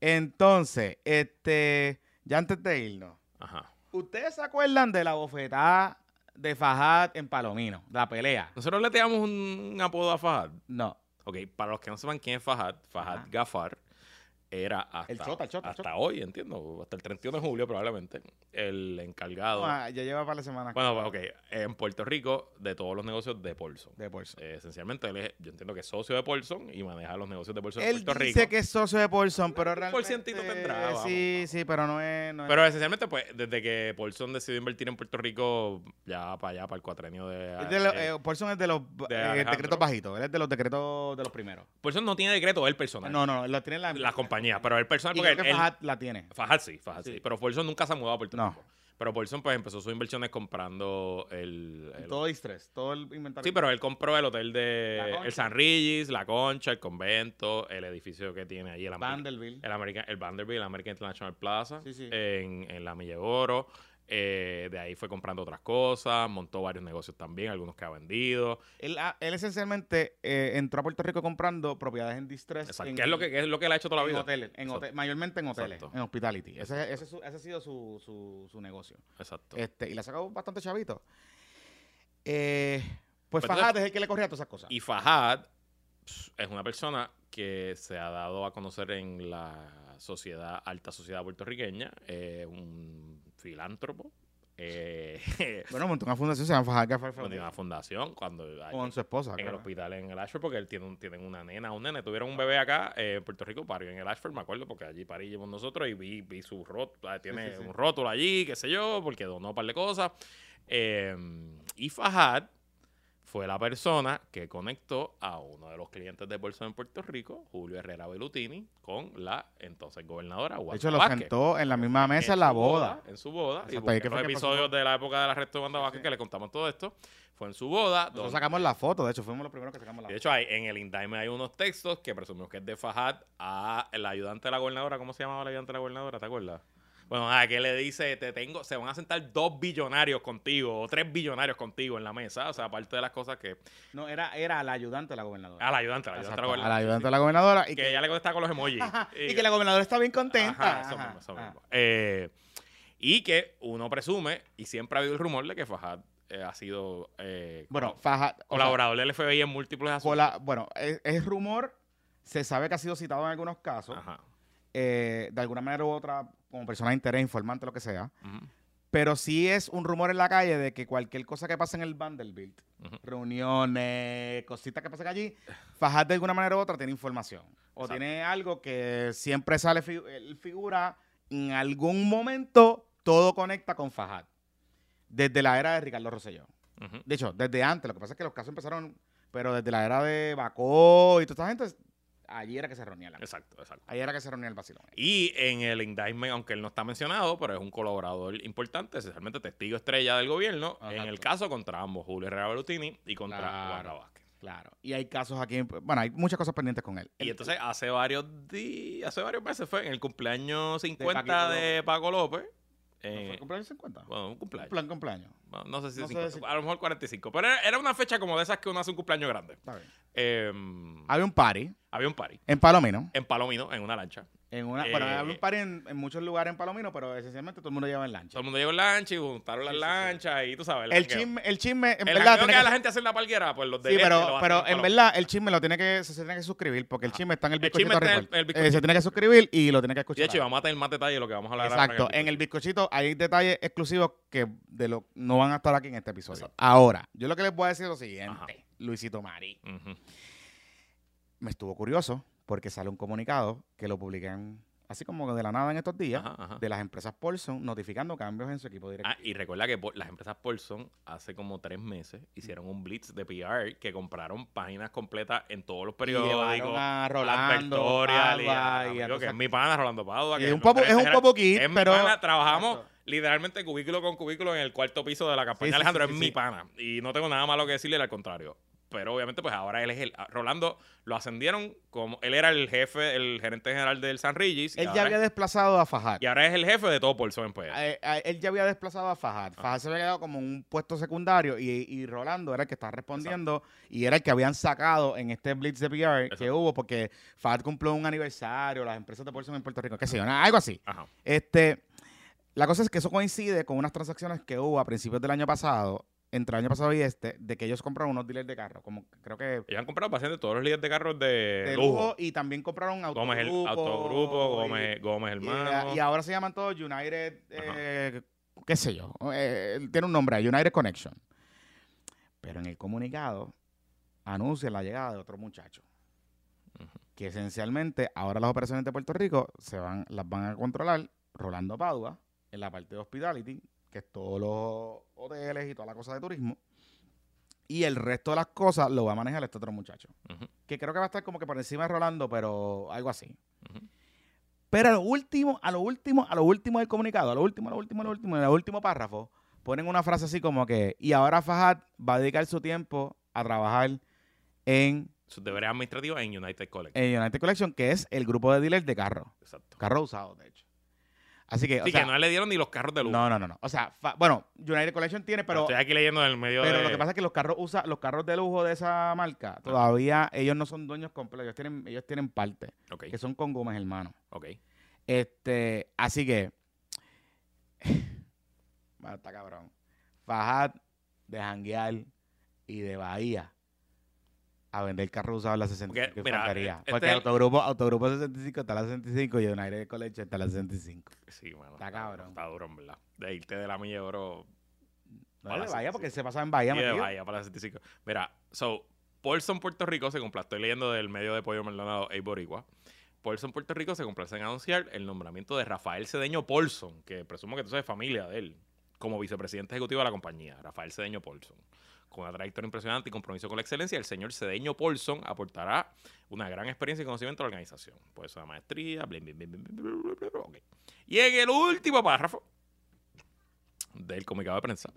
Entonces, este. Ya antes de irnos. Ajá. ¿Ustedes se acuerdan de la bofetada de Fajad en Palomino? La pelea. Nosotros le teníamos un, un apodo a Fahad. No. Ok, para los que no sepan quién es Fahad Ajá. Gafar era hasta, El chota, el chota, el hasta chota. hoy, entiendo, hasta el 31 de julio probablemente, el encargado. Ah, ya lleva para la semana. bueno, pues, ok, en Puerto Rico, de todos los negocios de Paulson. De Paulson. Eh, esencialmente, él es, yo entiendo que es socio de Paulson y maneja los negocios de Paulson en Él Puerto dice Rico. que es socio de Paulson, pero Un realmente... porcientito tendrá, vamos, Sí, vamos. sí, pero no es... no es- Pero esencialmente, pues, desde que Paulson decidió invertir en Puerto Rico, ya para allá, para el cuatrenio de... De eh, eh, Paulson es de los de decretos bajitos. Él es de los decretos de los primeros. Paulson no tiene decreto, él personal. No, no, lo tiene la... la compañía, pero el personal, Y porque creo que él- Fajad la tiene. Fajad sí, Fajad sí. Sí. Pero Paulson nunca se ha mudado a Puerto No. Rico. Pero Paulson pues empezó sus inversiones comprando el... el- Todo distress, todo el inventario. sí, pero él compró el hotel de... El San Regis, la Concha, el convento, el edificio que tiene allí, el, Vanderbilt. el, American, el Vanderbilt, el American International Plaza, Sí, sí. En, en la Milla de Oro. Eh, de ahí fue comprando otras cosas, montó varios negocios también, algunos que ha vendido. Él, esencialmente eh, entró a Puerto Rico comprando propiedades en distress. Exacto. en- ¿Qué, es lo que, qué es lo que él ha hecho toda la vida? hoteles, en hotel- mayormente en hoteles, Exacto. en hospitality. Ese, ese ese ha sido su, su, su negocio. Exacto. Este, y le ha sacado bastante chavito. Eh, pues Pues Fajad entonces- es el que le corría todas esas cosas. Y Fahad pss, es una persona que se ha dado a conocer en la sociedad, alta sociedad puertorriqueña, eh, un filántropo. Eh, *laughs* bueno, montó una fundación, se llama Gafar tiene una fundación cuando hay- con su esposa. en el hospital en el Ashford porque él tiene un, tienen una nena, un nene, tuvieron un bebé acá eh, en Puerto Rico, parió en el Ashford, me acuerdo, porque allí parimos nosotros y vi, vi su rótulo, tiene sí, sí. un rótulo allí, qué sé yo, porque donó un par de cosas. Eh, y Fajad fue la persona que conectó a uno de los clientes de Bolsa en Puerto Rico, Julio Herrera Belutini, con la entonces gobernadora De Wanda hecho, lo Vázquez. sentó en la misma mesa en la boda. En su boda. Y Exacto, que fue los episodios de la época del arresto de Wanda Vázquez sí. que le contamos todo esto. Fue en su boda. Nosotros donde- sacamos la foto, de hecho, fuimos los primeros que sacamos la de foto. hecho, hay, en el indictment hay unos textos que presumimos que es de Fajad a el ayudante de la gobernadora. ¿Cómo se llamaba el ayudante de la gobernadora? ¿Te acuerdas? Bueno, nada, que le dice, te tengo, se van a sentar dos billonarios contigo o tres billonarios contigo en la mesa. O sea, aparte de las cosas que... No, era, era la ayudante de la gobernadora. A la ayudante, a la ayudante de la Exacto, a la ayudante de la gobernadora. Y Que que, ella le contesta con los emojis. Ajá, y que la gobernadora está bien contenta. Ajá, eso Ajá, mismo, eso mismo. Eh, y que uno presume, y siempre ha habido el rumor de que Fajad eh, ha sido eh, Bueno, Fajad. colaborador del FBI en múltiples asuntos. bueno, es, es rumor, se sabe que ha sido citado en algunos casos, Ajá. eh, de alguna manera u otra, como persona de interés, informante, lo que sea. Pero sí es un rumor en la calle de que cualquier cosa que pase en el Vanderbilt, reuniones, cositas que pasen allí, Fajad de alguna manera u otra tiene información. O Exacto. tiene algo que siempre sale, fi- él figura, en algún momento todo conecta con Fajad. Desde la era de Ricardo Rosselló. Ujú. De hecho, desde antes, lo que pasa es que los casos empezaron, pero desde la era de Bacó y toda esta gente, allí era que se reunía la Exacto, exacto. Ahí era que se reunía el vacilón. Y en el indictment, aunque él no está mencionado, pero es un colaborador importante, esencialmente testigo estrella del gobierno, en el caso contra ambos, Julio Herrera Berutini y contra Claro. Wanda Vázquez. Claro. Y hay casos aquí, bueno, hay muchas cosas pendientes con él. Y entonces hace varios días, hace varios meses fue en el cumpleaños 50 Paquito de, Paco López. ¿no eh, fue el cumpleaños 50? bueno, un cumpleaños. Plan cumpleaños. No sé si no es sé 50, si- a lo mejor 45. Pero era, era una fecha como de esas que uno hace un cumpleaños grande. Está bien. Eh, Había un party había un party en Palomino. en Palomino, en una lancha. En una, bueno, Eh, había un party en, en muchos lugares en Palomino, pero esencialmente todo el mundo lleva en lancha. Todo el mundo llegó en lancha y juntaron las Sí, sí, sí. lanchas y tú sabes. El jangueo. chisme, el chisme, en El verdad, tiene que que- la gente hace en la palguera, pues los de Sí, este pero, pero en verdad el chisme lo tiene que, se, se tiene que suscribir porque el chisme está en el El chisme bizcochito está en el- el bizcochito. Eh, se tiene que suscribir y lo tiene que Y escuchar. de hecho, vamos a tener más detalles de lo que vamos a hablar ahora Exacto. En el bizcochito. hay detalles exclusivos que de lo no van a estar aquí en este episodio. Exacto. Ahora, yo lo que les voy a decir es lo siguiente. Ajá. Luisito Mari. Ujú. Me estuvo curioso porque sale un comunicado que lo publican así como de la nada en estos días Ajá, ajá. de las empresas Paulson notificando cambios en su equipo directivo. Ah, y recuerda que las empresas Paulson hace como tres meses hicieron un blitz de PR que compraron páginas completas en todos los periódicos. a Rolando, Padua y a amigo, que cosas- es mi pana Rolando Padua. Que es un es un es mi pero- pana, trabajamos Exacto. literalmente cubículo con cubículo en el cuarto piso de la campaña. Sí, Alejandro sí, es sí, mi sí. pana. Y no tengo nada malo que decirle, al contrario. Pero obviamente, pues ahora él es el. Rolando lo ascendieron como. Él era el jefe, el gerente general del San Regis. Él ya había es- desplazado a Fajad. y ahora es el jefe de todo Paulson en eh, él ya había desplazado a Fajad. Fajad se había quedado como un puesto secundario y, y Rolando era el que estaba respondiendo y era el que habían sacado en este blitz de PR que hubo porque Fajad cumplió un aniversario, las empresas de Paulson en Puerto Rico, qué sé yo, algo así. Ajá. Este, la cosa es que eso coincide con unas transacciones que hubo a principios del año pasado, entre el año pasado y este, de que ellos compraron unos dealers de carro, como creo que Ellos han comprado básicamente todos los líderes de carros de, de lujo. lujo y también compraron Gómez, el, autogrupo. Autogrupo, y- Gómez, Gómez y, Hermano. y ahora se llaman todos United, eh, qué sé yo, eh, tiene un nombre, United Connection. Pero en el comunicado anuncia la llegada de otro muchacho. Que esencialmente ahora las operaciones de Puerto Rico se van, las van a controlar Rolando Padua en la parte de hospitality, que es todos los hoteles y toda la cosa de turismo. Y el resto de las cosas lo va a manejar este otro muchacho. Que creo que va a estar como que por encima de Rolando, pero algo así. Pero a lo último, a lo último, a lo último del comunicado, a lo último, a lo último, a lo último, en el último párrafo, ponen una frase así como que, y ahora Fajad va a dedicar su tiempo a trabajar en, Sus deberes administrativos en United Collection. en United Collection, que es el grupo de dealers de carros. Exacto. Carros usados, de hecho. Así que, o Sí, sea, que no le dieron ni los carros de lujo. no, no, no, no. O sea, fa- bueno, United Collection tiene, pero, Estoy aquí leyendo en el medio pero de... lo que pasa es que los carros usa, los carros de lujo de esa marca, todavía ellos no son dueños completos, ellos tienen, ellos tienen parte, Ok, que son con Gómez hermano. ok. Este, así que. *laughs* Está cabrón. Fajad de janguear y de Bahía a vender carros usados en la 65. Porque, mira, este Porque es el- Autogrupo, Autogrupo 65 está a la 65 y United Collection está a la 65. Sí, mano. Está cabrón. Está duro, en verdad. De irte de la milla de oro No A de Bahía 65. porque se pasaba en Bahía. de. Bahía para la 65. Mira, so, Paulson, Puerto Rico se complace. Estoy leyendo del medio de Pollo Maldonado, A Boricua. Paulson, Puerto Rico se complace en anunciar el nombramiento de Rafael Cedeño Paulson, que presumo que tú sabes familia de él, como vicepresidente ejecutivo de la compañía, Rafael Cedeño Polson. Con una trayectoria impresionante y compromiso con la excelencia, el señor Cedeño Polson aportará una gran experiencia y conocimiento a la organización. Pues una maestría, blim, blim, blim, okay. Y en el último párrafo del comunicado de prensa,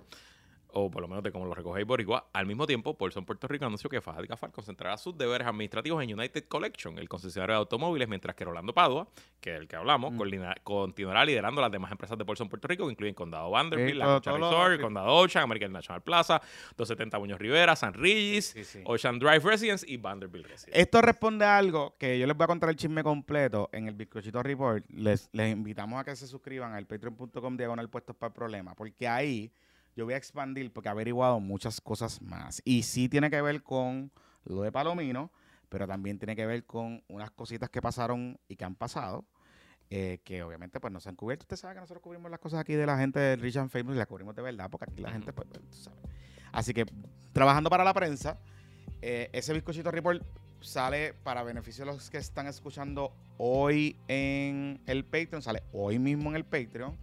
o por lo menos de cómo lo recoge Boricua, al mismo tiempo, Paulson Puerto Rico anunció que Fajad Gafar concentrará sus deberes administrativos en United Collection, el concesionario de automóviles, mientras que Rolando Padua, que es el que hablamos, Mm. coordina- continuará liderando las demás empresas de Paulson Puerto Rico, que incluyen Condado Vanderbilt, Sí, la todo- todo Resort, sí. Condado Ocean, American National Plaza, 270 Muñoz Rivera, San Regis, sí. Ocean Drive Residence y Vanderbilt Residence. Esto responde a algo que yo les voy a contar el chisme completo en el Bizcochito Report. Les, les invitamos a que se suscriban al patreon.com diagonal puestos para el problema, porque ahí yo voy a expandir porque he averiguado muchas cosas más. Y sí tiene que ver con lo de Palomino, pero también tiene que ver con unas cositas que pasaron y que han pasado. eh, que obviamente pues no se han cubierto. Usted sabe que nosotros cubrimos las cosas aquí de la gente de Rich and Famous y las cubrimos de verdad, porque aquí la gente pues, pues, tú sabes. Así que trabajando para la prensa, eh, ese bizcochito report sale para beneficio de los que están escuchando hoy en el Patreon, sale hoy mismo en el Patreon.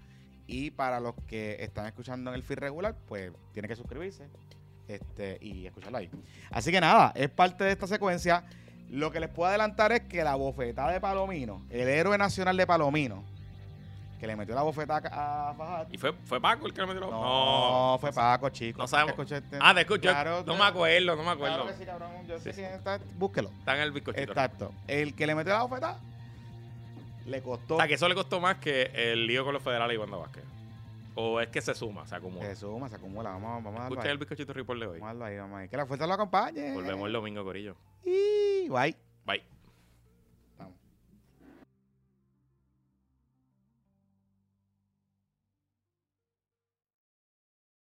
Y para los que están escuchando en el feed regular, pues tiene que suscribirse este, y escucharlo ahí. Así que nada, es parte de esta secuencia. Lo que les puedo adelantar es que la bofetada de Palomino, el héroe nacional de Palomino, que le metió la bofeta a Fajad. ¿Y fue, fue Paco el que le metió la No, fue Paco, chico. No sabemos. Escuchaste- Ah, te escucho. Claro, no me acuerdo, no me acuerdo. Claro que sí, cabrón. Yo sé quién está. Búsquelo. Está en el bizcochito. Exacto. El que le metió la bofeta le costó. O sea, que eso le costó más que el lío con los federales y Wanda Vázquez. O es que se suma, se acumula. Se suma, se acumula. Vamos, vamos a darlo Escucha el bizcochito report de hoy. Vamos a darlo ahí, vamos ahí. Que la fuerza lo acompañe. Volvemos el domingo, Corillo. Y bye. Bye.